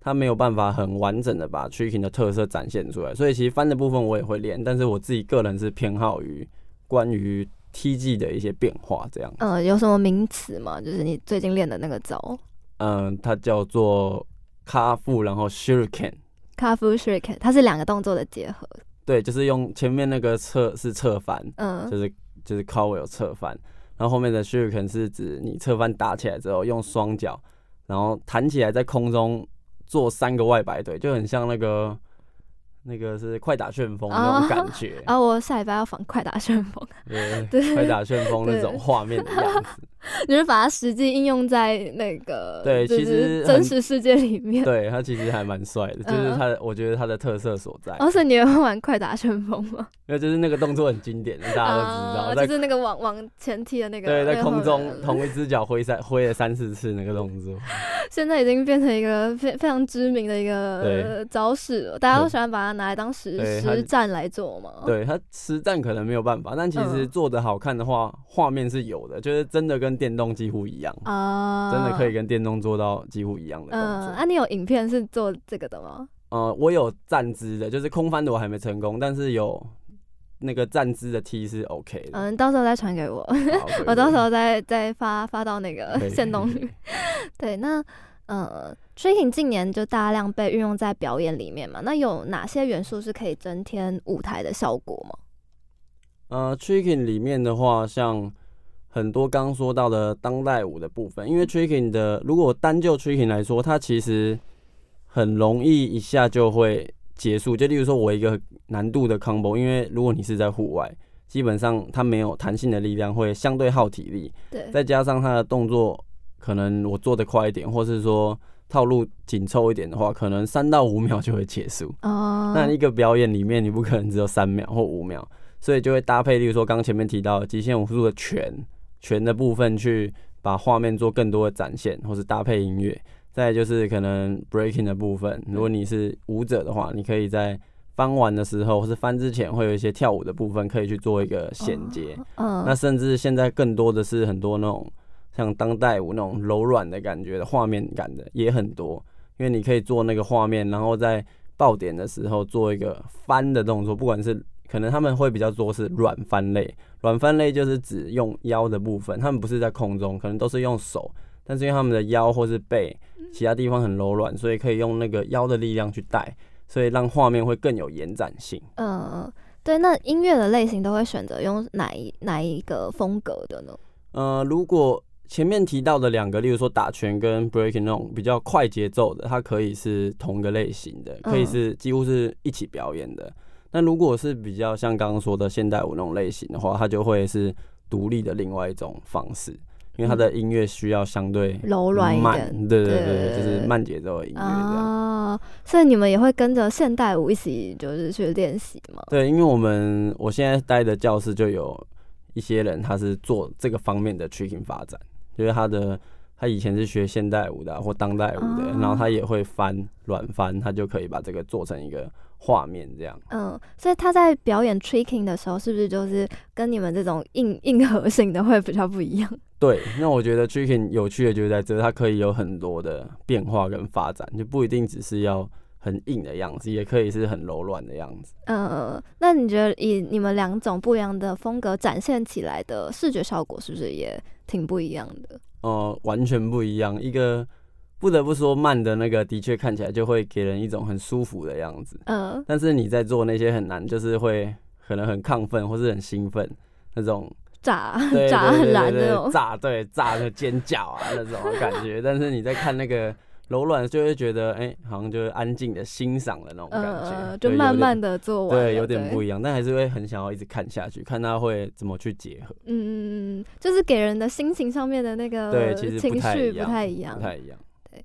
它没有办法很完整的把 tricking 的特色展现出来，所以其实翻的部分我也会练，但是我自己个人是偏好于关于踢技的一些变化这样。呃，有什么名词吗？就是你最近练的那个招？嗯，它叫做卡夫，然后 shuriken，卡夫 shuriken，它是两个动作的结合。对，就是用前面那个侧是侧翻，嗯，就是就是 cartwheel 侧翻，然后后面的 shuriken 是指你侧翻打起来之后，用双脚，然后弹起来在空中做三个外摆腿，就很像那个。那个是快打旋风那种感觉啊！<laughs> 我下礼拜要仿快打旋风，<laughs> 对，<laughs> 对快打旋风那种画面的样子。你是把它实际应用在那个对，其实真实世界里面。对，他其实还蛮帅的，就是他，我觉得他的特色所在。而且你也会玩快打旋风吗？因为就是那个动作很经典，大家都知道，就是那个往往前踢的那个。对，在空中同一只脚挥三挥了三四次那个动作。现在已经变成一个非非常知名的一个招式了，大家都喜欢把它拿来当实实战来做嘛。对，他实战可能没有办法，但其实做的好看的话，画面是有的，就是真的跟。电动几乎一样啊，uh, 真的可以跟电动做到几乎一样的动作。嗯，啊，你有影片是做这个的吗？呃，我有站姿的，就是空翻的我还没成功，但是有那个站姿的踢是 OK 的。嗯，到时候再传给我，<laughs> 我到时候再再发发到那个 <laughs> 线动里。<laughs> 对，那呃，tricking 近年就大量被运用在表演里面嘛，那有哪些元素是可以增添舞台的效果吗？呃，tricking 里面的话，像。很多刚刚说到的当代舞的部分，因为 tricking 的，如果单就 tricking 来说，它其实很容易一下就会结束。就例如说，我一个难度的 combo，因为如果你是在户外，基本上它没有弹性的力量，会相对耗体力。对。再加上它的动作，可能我做的快一点，或是说套路紧凑一点的话，可能三到五秒就会结束。哦。那一个表演里面，你不可能只有三秒或五秒，所以就会搭配，例如说刚刚前面提到极限武术的拳。拳的部分去把画面做更多的展现，或是搭配音乐。再就是可能 breaking 的部分，如果你是舞者的话，你可以在翻完的时候，或是翻之前，会有一些跳舞的部分可以去做一个衔接。嗯，那甚至现在更多的是很多那种像当代舞那种柔软的感觉的画面感的也很多，因为你可以做那个画面，然后在爆点的时候做一个翻的动作，不管是。可能他们会比较多是软翻类，软翻类就是指用腰的部分，他们不是在空中，可能都是用手，但是因为他们的腰或是背其他地方很柔软，所以可以用那个腰的力量去带，所以让画面会更有延展性。嗯，对。那音乐的类型都会选择用哪一哪一个风格的呢？呃，如果前面提到的两个，例如说打拳跟 breaking 那种比较快节奏的，它可以是同一个类型的，可以是几乎是一起表演的。那如果是比较像刚刚说的现代舞那种类型的话，它就会是独立的另外一种方式，因为它的音乐需要相对柔软一点，对对对，就是慢节奏的音乐啊。所以你们也会跟着现代舞一起就是去练习吗？对，因为我们我现在待的教室就有一些人，他是做这个方面的 tricking 发展，就是他的。他以前是学现代舞的或当代舞的，然后他也会翻软翻，他就可以把这个做成一个画面这样。嗯，所以他在表演 tricking 的时候，是不是就是跟你们这种硬 <laughs> 硬核型的会比较不一样？对，那我觉得 tricking 有趣的就是在这，它可以有很多的变化跟发展，就不一定只是要很硬的样子，也可以是很柔软的样子。嗯，那你觉得以你们两种不一样的风格展现起来的视觉效果，是不是也挺不一样的？哦、呃，完全不一样。一个不得不说慢的那个，的确看起来就会给人一种很舒服的样子。嗯，但是你在做那些很难，就是会可能很亢奋或是很兴奋那种。<laughs> 炸炸很难那种，炸对炸的尖叫啊那种感觉，但是你在看那个柔软，就会觉得哎、欸，好像就是安静的欣赏的那种感觉，呃、就慢慢的做完，对，有点不一样，但还是会很想要一直看下去，看他会怎么去结合。嗯嗯嗯，就是给人的心情上面的那个对，其实情绪不太一样，不太一样。对。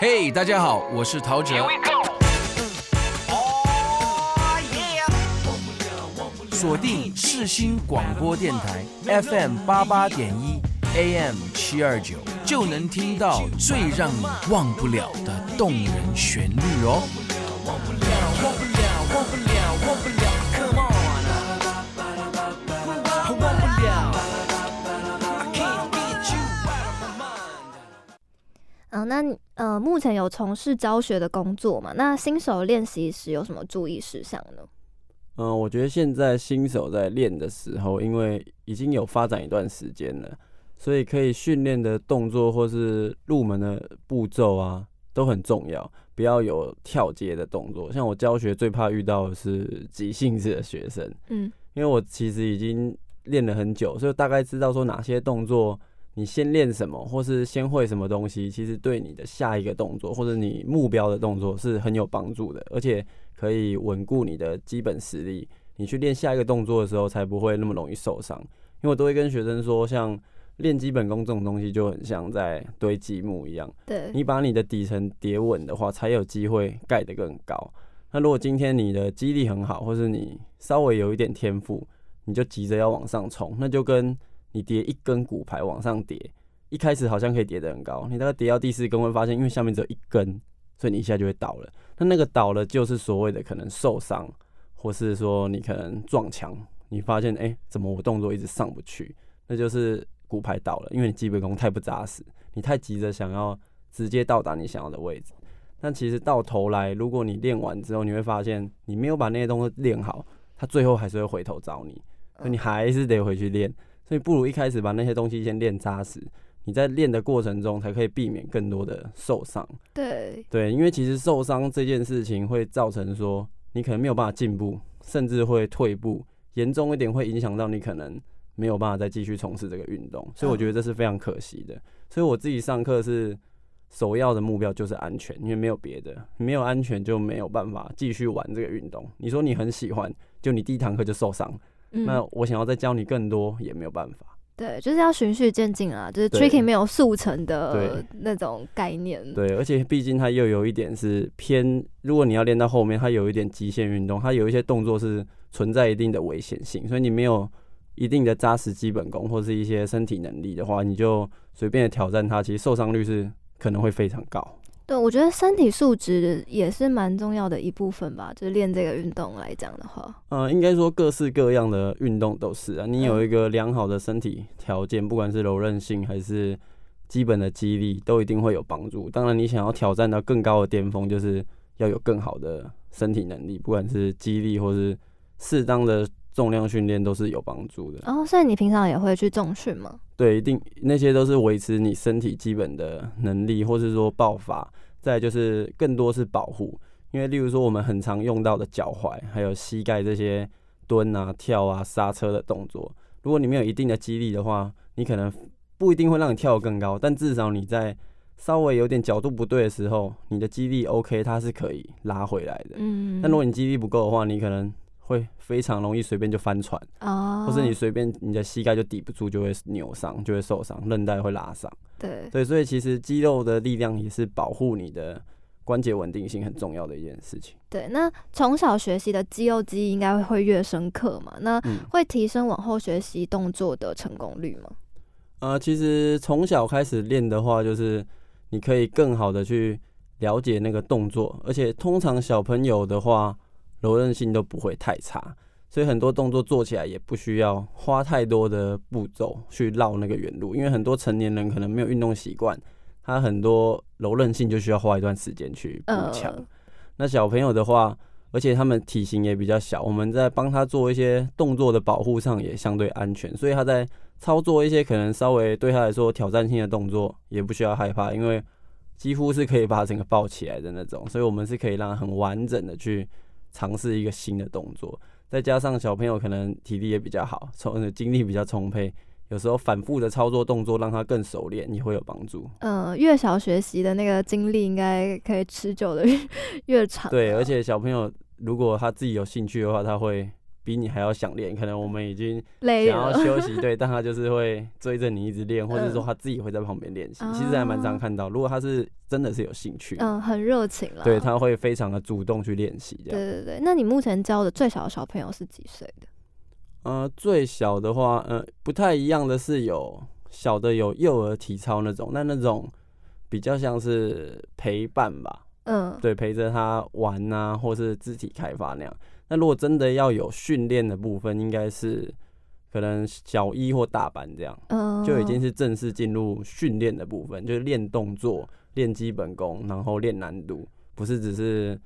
嘿，大家好，我是陶喆。锁定世新广播电台 FM 八八点一 AM 七二九，就能听到最让你忘不了的动人旋律哦。嗯、那呃，目前有从事教学的工作嘛？那新手练习时有什么注意事项呢？嗯、呃，我觉得现在新手在练的时候，因为已经有发展一段时间了，所以可以训练的动作或是入门的步骤啊，都很重要。不要有跳接的动作。像我教学最怕遇到的是急性子的学生，嗯，因为我其实已经练了很久，所以大概知道说哪些动作。你先练什么，或是先会什么东西，其实对你的下一个动作或者你目标的动作是很有帮助的，而且可以稳固你的基本实力。你去练下一个动作的时候，才不会那么容易受伤。因为我都会跟学生说，像练基本功这种东西，就很像在堆积木一样。对，你把你的底层叠稳的话，才有机会盖得更高。那如果今天你的肌力很好，或是你稍微有一点天赋，你就急着要往上冲，那就跟。你叠一根骨牌往上叠，一开始好像可以叠得很高，你大概叠到第四根会发现，因为下面只有一根，所以你一下就会倒了。那那个倒了就是所谓的可能受伤，或是说你可能撞墙，你发现哎、欸，怎么我动作一直上不去？那就是骨牌倒了，因为你基本功太不扎实，你太急着想要直接到达你想要的位置。但其实到头来，如果你练完之后，你会发现你没有把那些东西练好，他最后还是会回头找你，所以你还是得回去练。所以不如一开始把那些东西先练扎实，你在练的过程中才可以避免更多的受伤。对对，因为其实受伤这件事情会造成说你可能没有办法进步，甚至会退步，严重一点会影响到你可能没有办法再继续从事这个运动。所以我觉得这是非常可惜的。所以我自己上课是首要的目标就是安全，因为没有别的，没有安全就没有办法继续玩这个运动。你说你很喜欢，就你第一堂课就受伤。那我想要再教你更多也没有办法。对，就是要循序渐进啊，就是 tricking 没有速成的那种概念。对，对，而且毕竟它又有一点是偏，如果你要练到后面，它有一点极限运动，它有一些动作是存在一定的危险性，所以你没有一定的扎实基本功或是一些身体能力的话，你就随便的挑战它，其实受伤率是可能会非常高。对，我觉得身体素质也是蛮重要的一部分吧，就是练这个运动来讲的话，嗯，应该说各式各样的运动都是啊。你有一个良好的身体条件，不管是柔韧性还是基本的肌力，都一定会有帮助。当然，你想要挑战到更高的巅峰，就是要有更好的身体能力，不管是肌力或是适当的重量训练，都是有帮助的。哦，所以你平常也会去重训吗？对，一定那些都是维持你身体基本的能力，或是说爆发。再就是更多是保护，因为例如说我们很常用到的脚踝，还有膝盖这些蹲啊、跳啊、刹车的动作，如果你没有一定的肌力的话，你可能不一定会让你跳得更高，但至少你在稍微有点角度不对的时候，你的肌力 OK，它是可以拉回来的。嗯。但如果你肌力不够的话，你可能。会非常容易随便就翻船，oh. 或是你随便你的膝盖就抵不住，就会扭伤，就会受伤，韧带会拉伤。对，对，所以其实肌肉的力量也是保护你的关节稳定性很重要的一件事情。对，那从小学习的肌肉记忆应该会越深刻嘛？那会提升往后学习动作的成功率吗？嗯、呃，其实从小开始练的话，就是你可以更好的去了解那个动作，而且通常小朋友的话，柔韧性都不会太差，所以很多动作做起来也不需要花太多的步骤去绕那个原路，因为很多成年人可能没有运动习惯。他很多柔韧性就需要花一段时间去补强。Uh. 那小朋友的话，而且他们体型也比较小，我们在帮他做一些动作的保护上也相对安全，所以他在操作一些可能稍微对他来说挑战性的动作也不需要害怕，因为几乎是可以把他整个抱起来的那种，所以我们是可以让他很完整的去尝试一个新的动作。再加上小朋友可能体力也比较好，充精力比较充沛。有时候反复的操作动作，让他更熟练，也会有帮助。嗯、呃，越小学习的那个精力，应该可以持久的越，<laughs> 越长。对，而且小朋友如果他自己有兴趣的话，他会比你还要想练。可能我们已经想要休息，<laughs> 对，但他就是会追着你一直练，或者说他自己会在旁边练习。其实还蛮常看到，如果他是真的是有兴趣，嗯，很热情了，对，他会非常的主动去练习。这样。对对对，那你目前教的最小的小朋友是几岁的？呃，最小的话，呃，不太一样的是有小的有幼儿体操那种，那那种比较像是陪伴吧，嗯，对，陪着他玩啊，或是肢体开发那样。那如果真的要有训练的部分，应该是可能小一或大班这样，嗯，就已经是正式进入训练的部分，就是练动作、练基本功，然后练难度，不是只是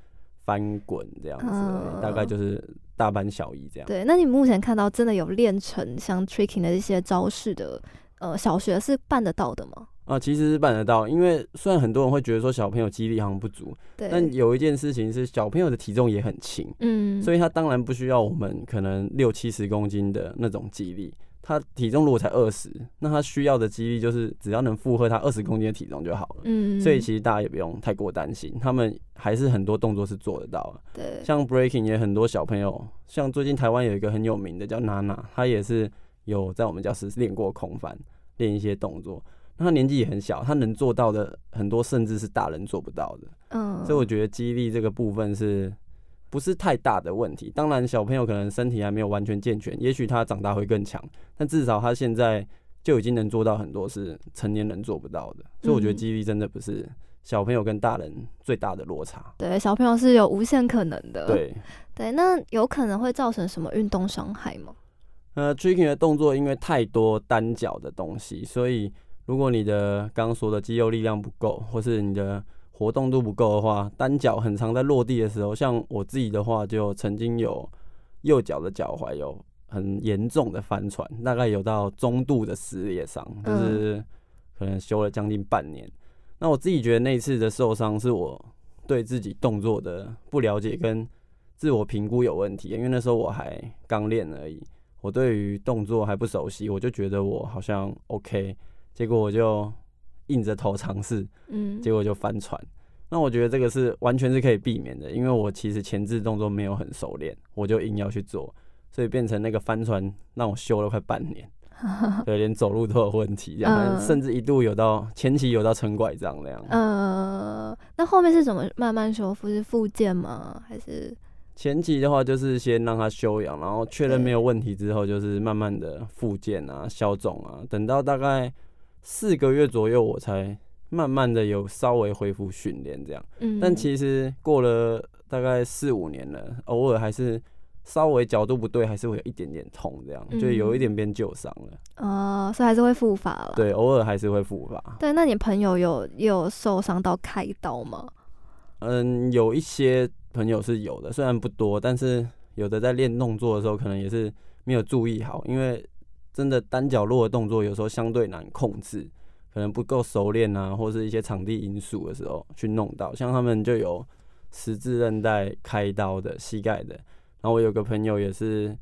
翻滚这样子，嗯，大概就是。大班小一这样。对，那你目前看到真的有练成像 tricking 的一些招式的，呃，小学是办得到的吗？啊，其实是办得到，因为虽然很多人会觉得说小朋友肌力好像不足，对，但有一件事情是小朋友的体重也很轻，嗯，所以他当然不需要我们可能六七十公斤的那种肌力。他体重如果才二十，那他需要的肌力就是只要能负荷他二十公斤的体重就好了。嗯，所以其实大家也不用太过担心，他们还是很多动作是做得到的。对，像 breaking 也很多小朋友，像最近台湾有一个很有名的叫娜娜，她也是有在我们教室练过空翻，练一些动作。那他年纪也很小，他能做到的很多甚至是大人做不到的。嗯，所以我觉得激励这个部分是。不是太大的问题，当然小朋友可能身体还没有完全健全，也许他长大会更强，但至少他现在就已经能做到很多是成年人做不到的，所以我觉得激励真的不是小朋友跟大人最大的落差。对，小朋友是有无限可能的。对 <laughs> 对，那有可能会造成什么运动伤害吗？呃，tricking 的动作因为太多单脚的东西，所以如果你的刚刚说的肌肉力量不够，或是你的活动度不够的话，单脚很常在落地的时候，像我自己的话，就曾经有右脚的脚踝有很严重的翻船，大概有到中度的撕裂伤，就是可能修了将近半年。那我自己觉得那次的受伤是我对自己动作的不了解跟自我评估有问题，因为那时候我还刚练而已，我对于动作还不熟悉，我就觉得我好像 OK，结果我就。硬着头尝试，嗯，结果就翻船。那我觉得这个是完全是可以避免的，因为我其实前置动作没有很熟练，我就硬要去做，所以变成那个翻船让我修了快半年，<laughs> 对，连走路都有问题，这样，呃、甚至一度有到前期有到撑拐杖那样。呃，那后面是怎么慢慢修复？是复健吗？还是前期的话就是先让它休养，然后确认没有问题之后，就是慢慢的复健啊、消肿啊，等到大概。四个月左右，我才慢慢的有稍微恢复训练这样。嗯，但其实过了大概四五年了，偶尔还是稍微角度不对，还是会有一点点痛，这样就有一点变旧伤了。哦，所以还是会复发了。对，偶尔还是会复发。对，那你朋友有有受伤到开刀吗？嗯，有一些朋友是有的，虽然不多，但是有的在练动作的时候，可能也是没有注意好，因为。真的单脚落的动作有时候相对难控制，可能不够熟练啊，或是一些场地因素的时候去弄到，像他们就有十字韧带开刀的膝盖的，然后我有个朋友也是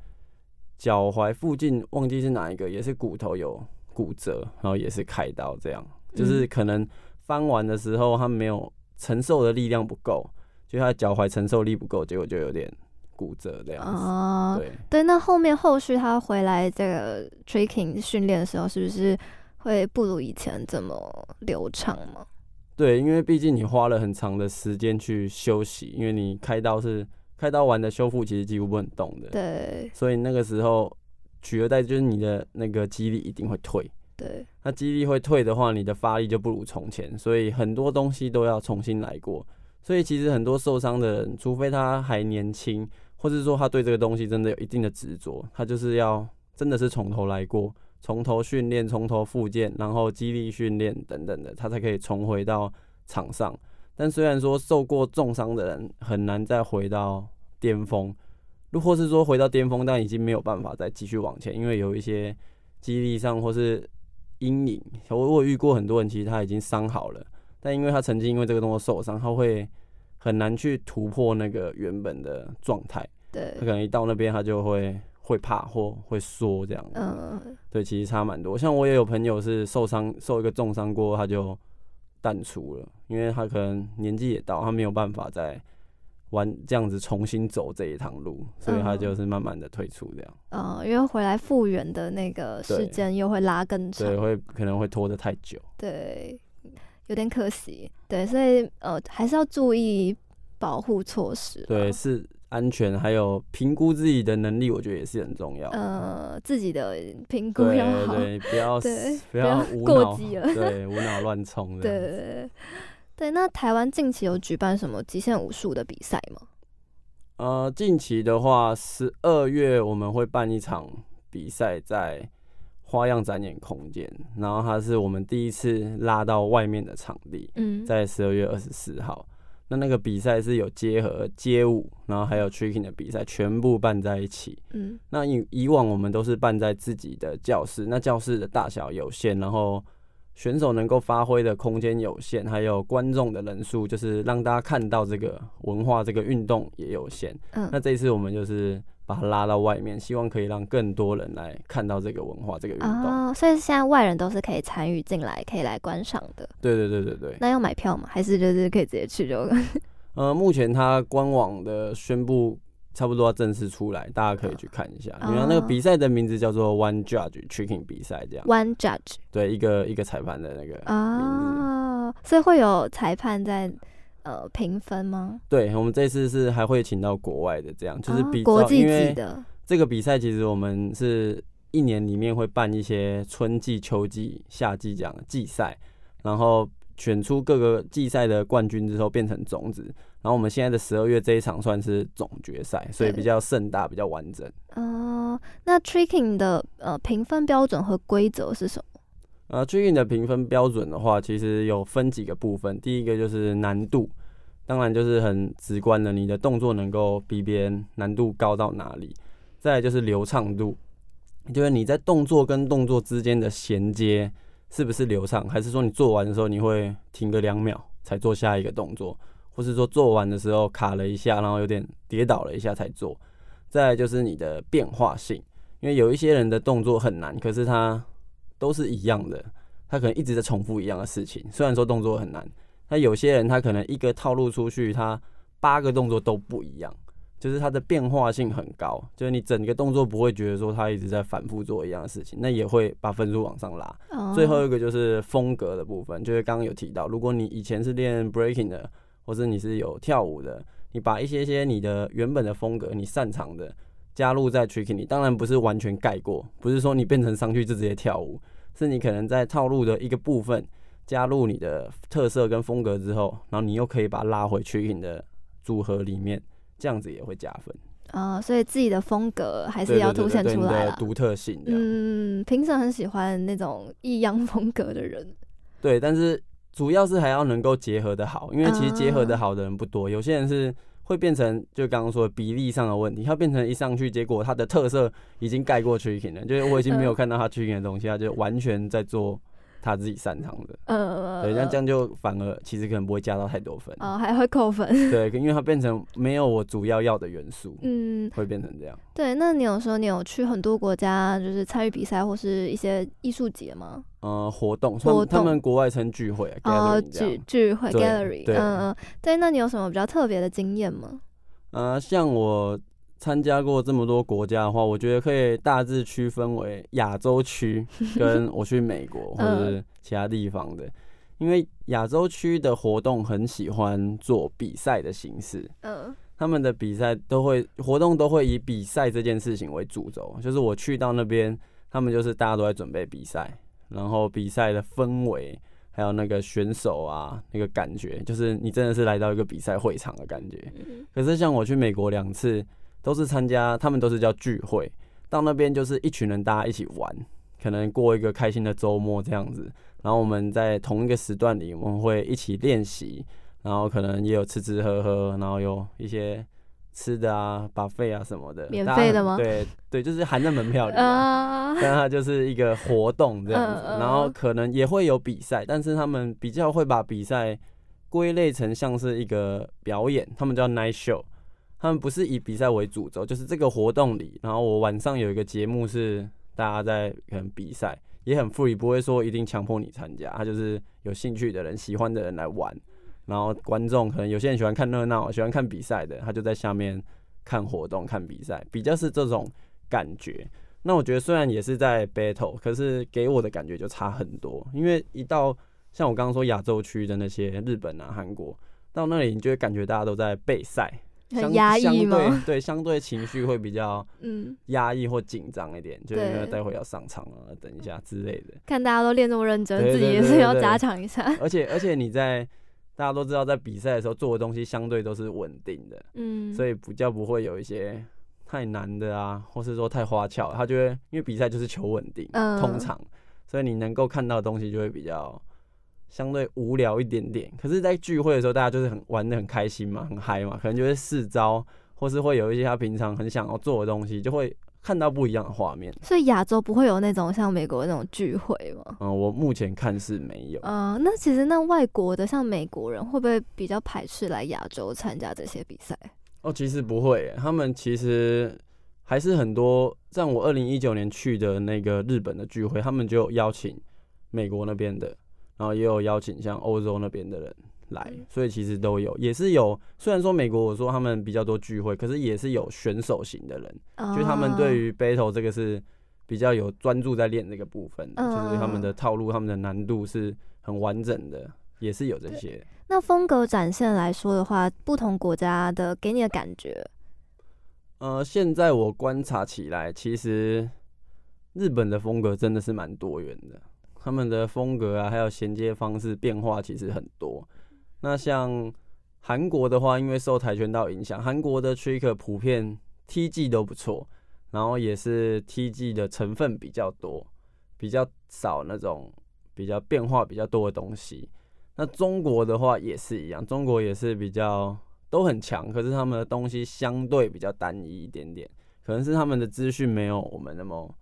脚踝附近忘记是哪一个，也是骨头有骨折，然后也是开刀，这样。就是可能翻完的时候他没有承受的力量不够，就他脚踝承受力不够，结果就有点。骨折这样子，哦、对对，那后面后续他回来这个 tricking 训练的时候，是不是会不如以前这么流畅吗？对，因为毕竟你花了很长的时间去休息，因为你开刀是开刀完的修复，其实几乎不能动的。对，所以那个时候取而代之就是你的那个肌力一定会退。对，那肌力会退的话，你的发力就不如从前，所以很多东西都要重新来过。所以其实很多受伤的人，除非他还年轻，或者说他对这个东西真的有一定的执着，他就是要真的是从头来过，从头训练，从头复健，然后肌力训练等等的，他才可以重回到场上。但虽然说受过重伤的人很难再回到巅峰，如或是说回到巅峰，但已经没有办法再继续往前，因为有一些肌力上或是阴影，我我遇过很多人，其实他已经伤好了，但因为他曾经因为这个动作受伤，他会很难去突破那个原本的状态。对，他可能一到那边，他就会会怕或会缩这样。嗯，对，其实差蛮多。像我也有朋友是受伤，受一个重伤过后，他就淡出了，因为他可能年纪也到，他没有办法再。玩这样子重新走这一趟路，所以他就是慢慢的退出这样。嗯，嗯，因为回来复原的那个时间又会拉更长，对，会可能会拖得太久。对，有点可惜。对，所以呃，还是要注意保护措施。对，是安全，还有评估自己的能力，我觉得也是很重要。呃，自己的评估要好，对，对，不要 <laughs> 对不要过激了，对，<laughs> 无脑乱冲。对。对，那台湾近期有举办什么极限武术的比赛吗？呃，近期的话，十二月我们会办一场比赛在花样展演空间，然后它是我们第一次拉到外面的场地，嗯，在十二月二十四号。那那个比赛是有结合街舞，然后还有 tricking 的比赛，全部办在一起。嗯，那以以往我们都是办在自己的教室，那教室的大小有限，然后。选手能够发挥的空间有限，还有观众的人数，就是让大家看到这个文化、这个运动也有限。嗯，那这一次我们就是把它拉到外面，希望可以让更多人来看到这个文化、这个运动。哦，所以现在外人都是可以参与进来，可以来观赏的。对对对对对。那要买票吗？还是就是可以直接去就？<laughs> 呃，目前他官网的宣布。差不多要正式出来，大家可以去看一下。你看那个比赛的名字叫做 One Judge Tricking 比赛，这样。One Judge。对，一个一个裁判的那个啊，所以会有裁判在呃评分吗？对，我们这次是还会请到国外的，这样就是比国际级的。这个比赛其实我们是一年里面会办一些春季、秋季、夏季这样的季赛，然后选出各个季赛的冠军之后变成种子。然后我们现在的十二月这一场算是总决赛，所以比较盛大，比较完整。哦、呃，那 tricking 的呃评分标准和规则是什么？呃，tricking 的评分标准的话，其实有分几个部分。第一个就是难度，当然就是很直观的，你的动作能够比别人难度高到哪里。再来就是流畅度，就是你在动作跟动作之间的衔接是不是流畅，还是说你做完的时候你会停个两秒才做下一个动作。或是说做完的时候卡了一下，然后有点跌倒了一下才做。再就是你的变化性，因为有一些人的动作很难，可是他都是一样的，他可能一直在重复一样的事情。虽然说动作很难，那有些人他可能一个套路出去，他八个动作都不一样，就是它的变化性很高，就是你整个动作不会觉得说他一直在反复做一样的事情，那也会把分数往上拉。Oh. 最后一个就是风格的部分，就是刚刚有提到，如果你以前是练 breaking 的。或者你是有跳舞的，你把一些些你的原本的风格，你擅长的加入在 tricking 里，当然不是完全盖过，不是说你变成上去就直接跳舞，是你可能在套路的一个部分加入你的特色跟风格之后，然后你又可以把它拉回 tricking 的组合里面，这样子也会加分啊、呃。所以自己的风格还是要凸显出来，独特性。嗯，评审很喜欢那种异样风格的人。对，但是。主要是还要能够结合的好，因为其实结合的好的人不多，有些人是会变成就刚刚说的比例上的问题，它变成一上去，结果它的特色已经盖过 tricking 了，就是我已经没有看到它 tricking 的东西，它就完全在做。他自己擅长的，嗯，对，那这样就反而其实可能不会加到太多分，哦，还会扣分，<laughs> 对，因为它变成没有我主要要的元素，嗯，会变成这样。对，那你有说你有去很多国家，就是参与比赛或是一些艺术节吗？呃，活动，活动，他们国外称聚会，哦，聚聚会，gallery，嗯嗯，对，那你有什么比较特别的经验吗？呃，像我。参加过这么多国家的话，我觉得可以大致区分为亚洲区 <laughs> 跟我去美国或者是其他地方的。因为亚洲区的活动很喜欢做比赛的形式，嗯，他们的比赛都会活动都会以比赛这件事情为主轴，就是我去到那边，他们就是大家都在准备比赛，然后比赛的氛围，还有那个选手啊，那个感觉，就是你真的是来到一个比赛会场的感觉。可是像我去美国两次，都是参加，他们都是叫聚会，到那边就是一群人大家一起玩，可能过一个开心的周末这样子。然后我们在同一个时段里，我们会一起练习，然后可能也有吃吃喝喝，然后有一些吃的啊、buffet 啊什么的，免费的吗？对对，就是含在门票里啊。但它就是一个活动这样子，然后可能也会有比赛，但是他们比较会把比赛归类成像是一个表演，他们叫 night show，他们不是以比赛为主轴，就是这个活动里，然后我晚上有一个节目是大家在可能比赛。也很 free，不会说一定强迫你参加，他就是有兴趣的人、喜欢的人来玩，然后观众可能有些人喜欢看热闹，喜欢看比赛的，他就在下面看活动、看比赛，比较是这种感觉。那我觉得虽然也是在 battle，可是给我的感觉就差很多，因为一到像我刚刚说亚洲区的那些日本啊、韩国，到那里你就会感觉大家都在备赛。很压抑吗？对，<laughs> 对，相对情绪会比较 <laughs> 嗯压抑或紧张一点，嗯、就因为待会要上场啊，等一下之类的。看大家都练这么认真，自己也是要加强一下。而且而且你在大家都知道，在比赛的时候做的东西相对都是稳定的，嗯，所以比较不会有一些太难的啊，或是说太花俏。他就会因为比赛就是求稳定，嗯、通常，所以你能够看到的东西就会比较。相对无聊一点点，可是，在聚会的时候，大家就是很玩的很开心嘛，很嗨嘛，可能就会试招，或是会有一些他平常很想要做的东西，就会看到不一样的画面。所以亚洲不会有那种像美国那种聚会吗？嗯，我目前看是没有。嗯，那其实那外国的像美国人会不会比较排斥来亚洲参加这些比赛？哦，其实不会，他们其实还是很多。像我二零一九年去的那个日本的聚会，他们就邀请美国那边的。然后也有邀请像欧洲那边的人来，所以其实都有，也是有。虽然说美国我说他们比较多聚会，可是也是有选手型的人，就他们对于 battle 这个是比较有专注在练这个部分，就是他们的套路、他们的难度是很完整的，也是有这些。那风格展现来说的话，不同国家的给你的感觉，呃，现在我观察起来，其实日本的风格真的是蛮多元的。他们的风格啊，还有衔接方式变化其实很多。那像韩国的话，因为受跆拳道影响，韩国的 trick 普遍踢技都不错，然后也是踢技的成分比较多，比较少那种比较变化比较多的东西。那中国的话也是一样，中国也是比较都很强，可是他们的东西相对比较单一一点点，可能是他们的资讯没有我们那么。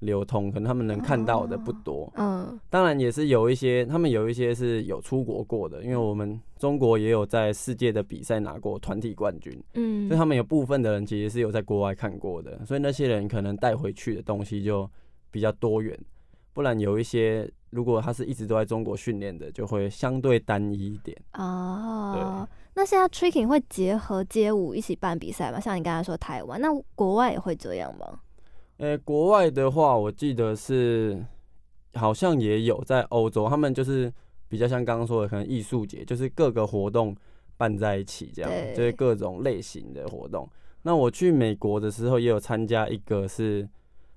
流通，可能他们能看到的不多。嗯，当然也是有一些，他们有一些是有出国过的，因为我们中国也有在世界的比赛拿过团体冠军。嗯，所以他们有部分的人其实是有在国外看过的，所以那些人可能带回去的东西就比较多元。不然有一些，如果他是一直都在中国训练的，就会相对单一一点。哦，对。那现在 Tricking 会结合街舞一起办比赛吗？像你刚才说台湾，那国外也会这样吗？呃、欸，国外的话，我记得是好像也有在欧洲，他们就是比较像刚刚说的，可能艺术节，就是各个活动办在一起这样，就是各种类型的活动。那我去美国的时候，也有参加一个是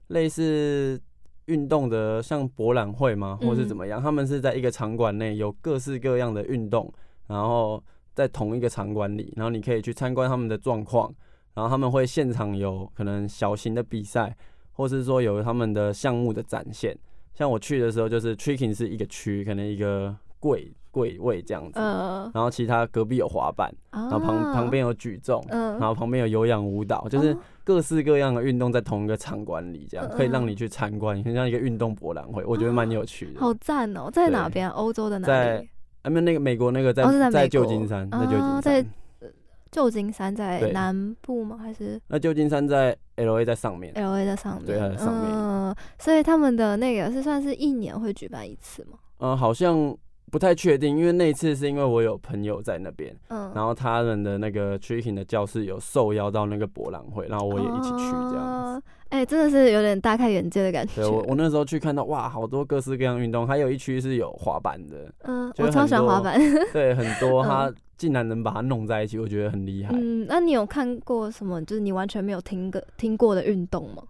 类似运动的，像博览会吗，或是怎么样？他们是在一个场馆内有各式各样的运动，然后在同一个场馆里，然后你可以去参观他们的状况。然后他们会现场有可能小型的比赛，或是说有他们的项目的展现。像我去的时候，就是 tricking 是一个区，可能一个柜柜位这样子。然后其他隔壁有滑板，然后旁旁边有举重，然后旁边有有氧舞蹈，就是各式各样的运动在同一个场馆里，这样可以让你去参观，很像一个运动博览会，我觉得蛮有趣的。好赞哦！在哪边？欧洲的哪里？在啊，没那个美国那个在在旧金山，在旧金山。旧金山在南部吗？还是那旧金山在 L A 在上面？L A 在上面，对，在上面。嗯，所以他们的那个是算是一年会举办一次吗？嗯，好像不太确定，因为那一次是因为我有朋友在那边，嗯，然后他们的那个 tricking 的教室有受邀到那个博览会，然后我也一起去这样子。哎、欸，真的是有点大开眼界的感觉。对我，我那时候去看到哇，好多各式各样运动，还有一区是有滑板的。嗯，我超喜欢滑板。对，很 <laughs> 多他竟然能把它弄在一起，我觉得很厉害。嗯，那你有看过什么？就是你完全没有听过听过的运动吗？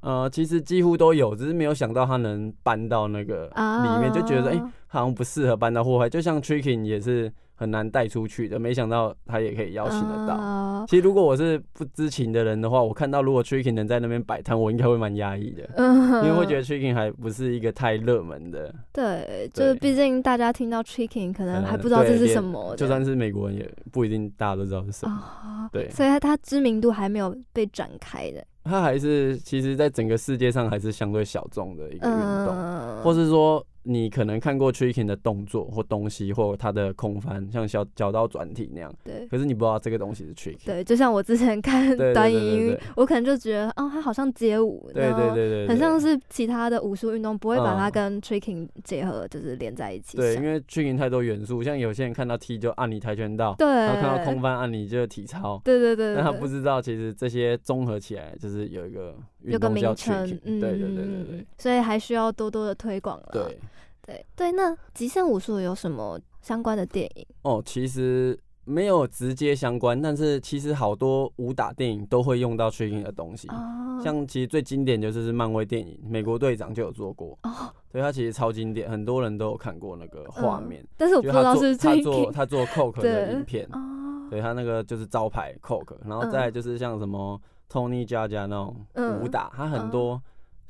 呃，其实几乎都有，只是没有想到他能搬到那个里面，啊、就觉得哎、欸，好像不适合搬到户外。就像 tricking 也是。很难带出去的，没想到他也可以邀请得到。Uh, 其实如果我是不知情的人的话，我看到如果 tricking 能在那边摆摊，我应该会蛮压抑的，uh, 因为会觉得 tricking 还不是一个太热门的。对，就是毕竟大家听到 tricking 可能还不知道这是什么，就算是美国人也不一定大家都知道是什么。Uh, 对，所以他他知名度还没有被展开的。他还是其实在整个世界上还是相对小众的一个运动，uh, 或是说。你可能看过 tricking 的动作或东西，或它的空翻，像小脚刀转体那样。对。可是你不知道这个东西是 tricking。对，就像我之前看短影音，我可能就觉得，哦，它好像街舞，对对对对，很像是其他的武术运动，不会把它跟 tricking 结合，就是连在一起。对，因为 tricking 太多元素，像有些人看到踢就按你跆拳道，对。然后看到空翻按你就体操，对对对。但他不知道，其实这些综合起来就是有一个有个名称，对对对对对。所以还需要多多的推广了。对。对对，那极限武术有什么相关的电影？哦，其实没有直接相关，但是其实好多武打电影都会用到 tricking 的东西。哦，像其实最经典就是是漫威电影《美国队长》就有做过。哦，所以它其实超经典，很多人都有看过那个画面。嗯，但是我不知道是他做他做 <laughs> Coke 的影片。哦，对他那个就是招牌 Coke，然后再就是像什么 Tony Jaa 那种武打，他很多。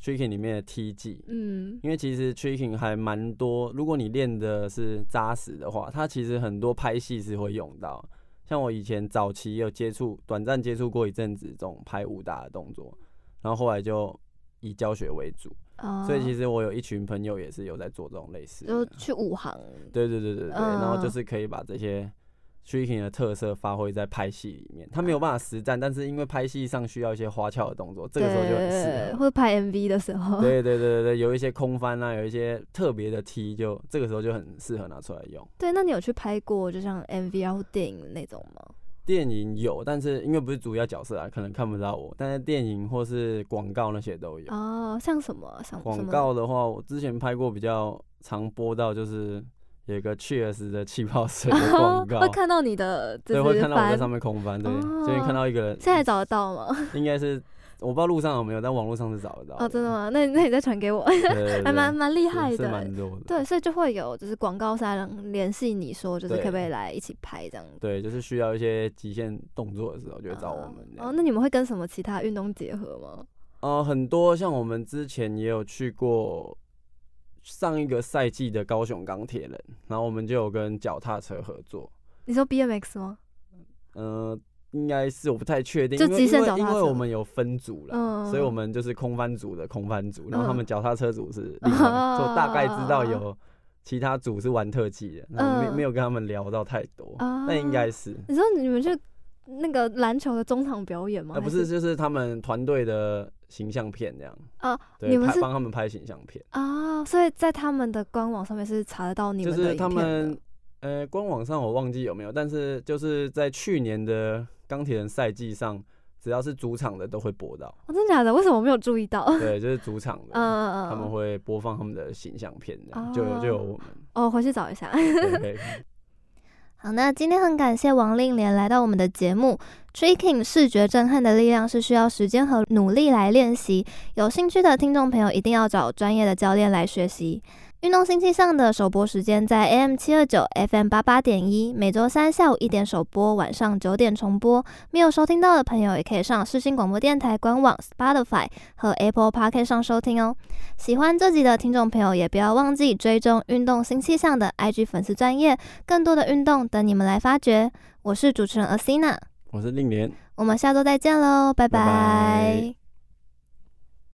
Tricking 里面的 TG，，嗯，因为其实 tricking 还蛮多，如果你练的是扎实的话，它其实很多拍戏是会用到。像我以前早期有接触，短暂接触过一阵子这种拍武打的动作，然后后来就以教学为主，哦，所以其实我有一群朋友也是有在做这种类似的，就去武行，对对对对对，嗯，然后就是可以把这些。Tricking 的特色发挥在拍戏里面，他没有办法实战，但是因为拍戏上需要一些花俏的动作，这个时候就很适合。会拍 MV 的时候，对对对对对，有一些空翻啊，有一些特别的踢，就这个时候就很适合拿出来用。对，那你有去拍过就像 MV 啊或电影那种吗？电影有，但是因为不是主要角色啊，可能看不到我。但是电影或是广告那些都有。哦，像什么？像广告的话，我之前拍过比较常播到就是。有一个 Cheers 的气泡水的广告，会看到你的，<laughs> 对，会看到我在上面空翻，对，这边看到一个人，现在找得到吗？<laughs> 应该是，我不知道路上有没有，但网络上是找得到。哦，真的吗？那那你再传给我，<laughs> 还蛮蛮厉害的，蛮多的。对，所以就会有就是广告商联系你说，就是可不可以来一起拍这样子？对，就是需要一些极限动作的时候，就会找我们。哦，那你们会跟什么其他运动结合吗？呃，很多，像我们之前也有去过。上一个赛季的高雄钢铁人，然后我们就有跟脚踏车合作。你说 BMX 吗？嗯、呃，应该是，我不太确定。就极限脚踏车。因为，因为我们有分组了，嗯、所以我们就是空翻组的空翻组，然后他们脚踏车组是另外，<laughs> 嗯、就大概知道有其他组是玩特技的，然后没没有跟他们聊到太多，那、嗯、应该是。你说你们去那个篮球的中场表演吗？呃、不是，就是他们团队的。形象片这样啊，对，你们是帮他们拍形象片啊，所以在他们的官网上面是查得到你们的。就是他们呃，官网上我忘记有没有，但是就是在去年的钢铁人赛季上，只要是主场的都会播到。哦，真的假的？为什么我没有注意到？对，就是主场的，嗯，他们会播放他们的形象片，这样就有就有我们。哦，回去找一下。对。<laughs> 好，那今天很感谢王令莲来到我们的节目。Tricking 视觉震撼的力量是需要时间和努力来练习，有兴趣的听众朋友一定要找专业的教练来学习。运动新气象的首播时间在 AM 七二九 FM 八八点一，每周三下午一点首播，晚上九点重播。没有收听到的朋友，也可以上世新广播电台官网、Spotify 和 Apple Podcast 上收听哦。喜欢这集的听众朋友，也不要忘记追踪运动新气象的 IG 粉丝专业，更多的运动等你们来发掘。我是主持人 Asina，我是令莲，我们下周再见喽，拜拜。拜拜。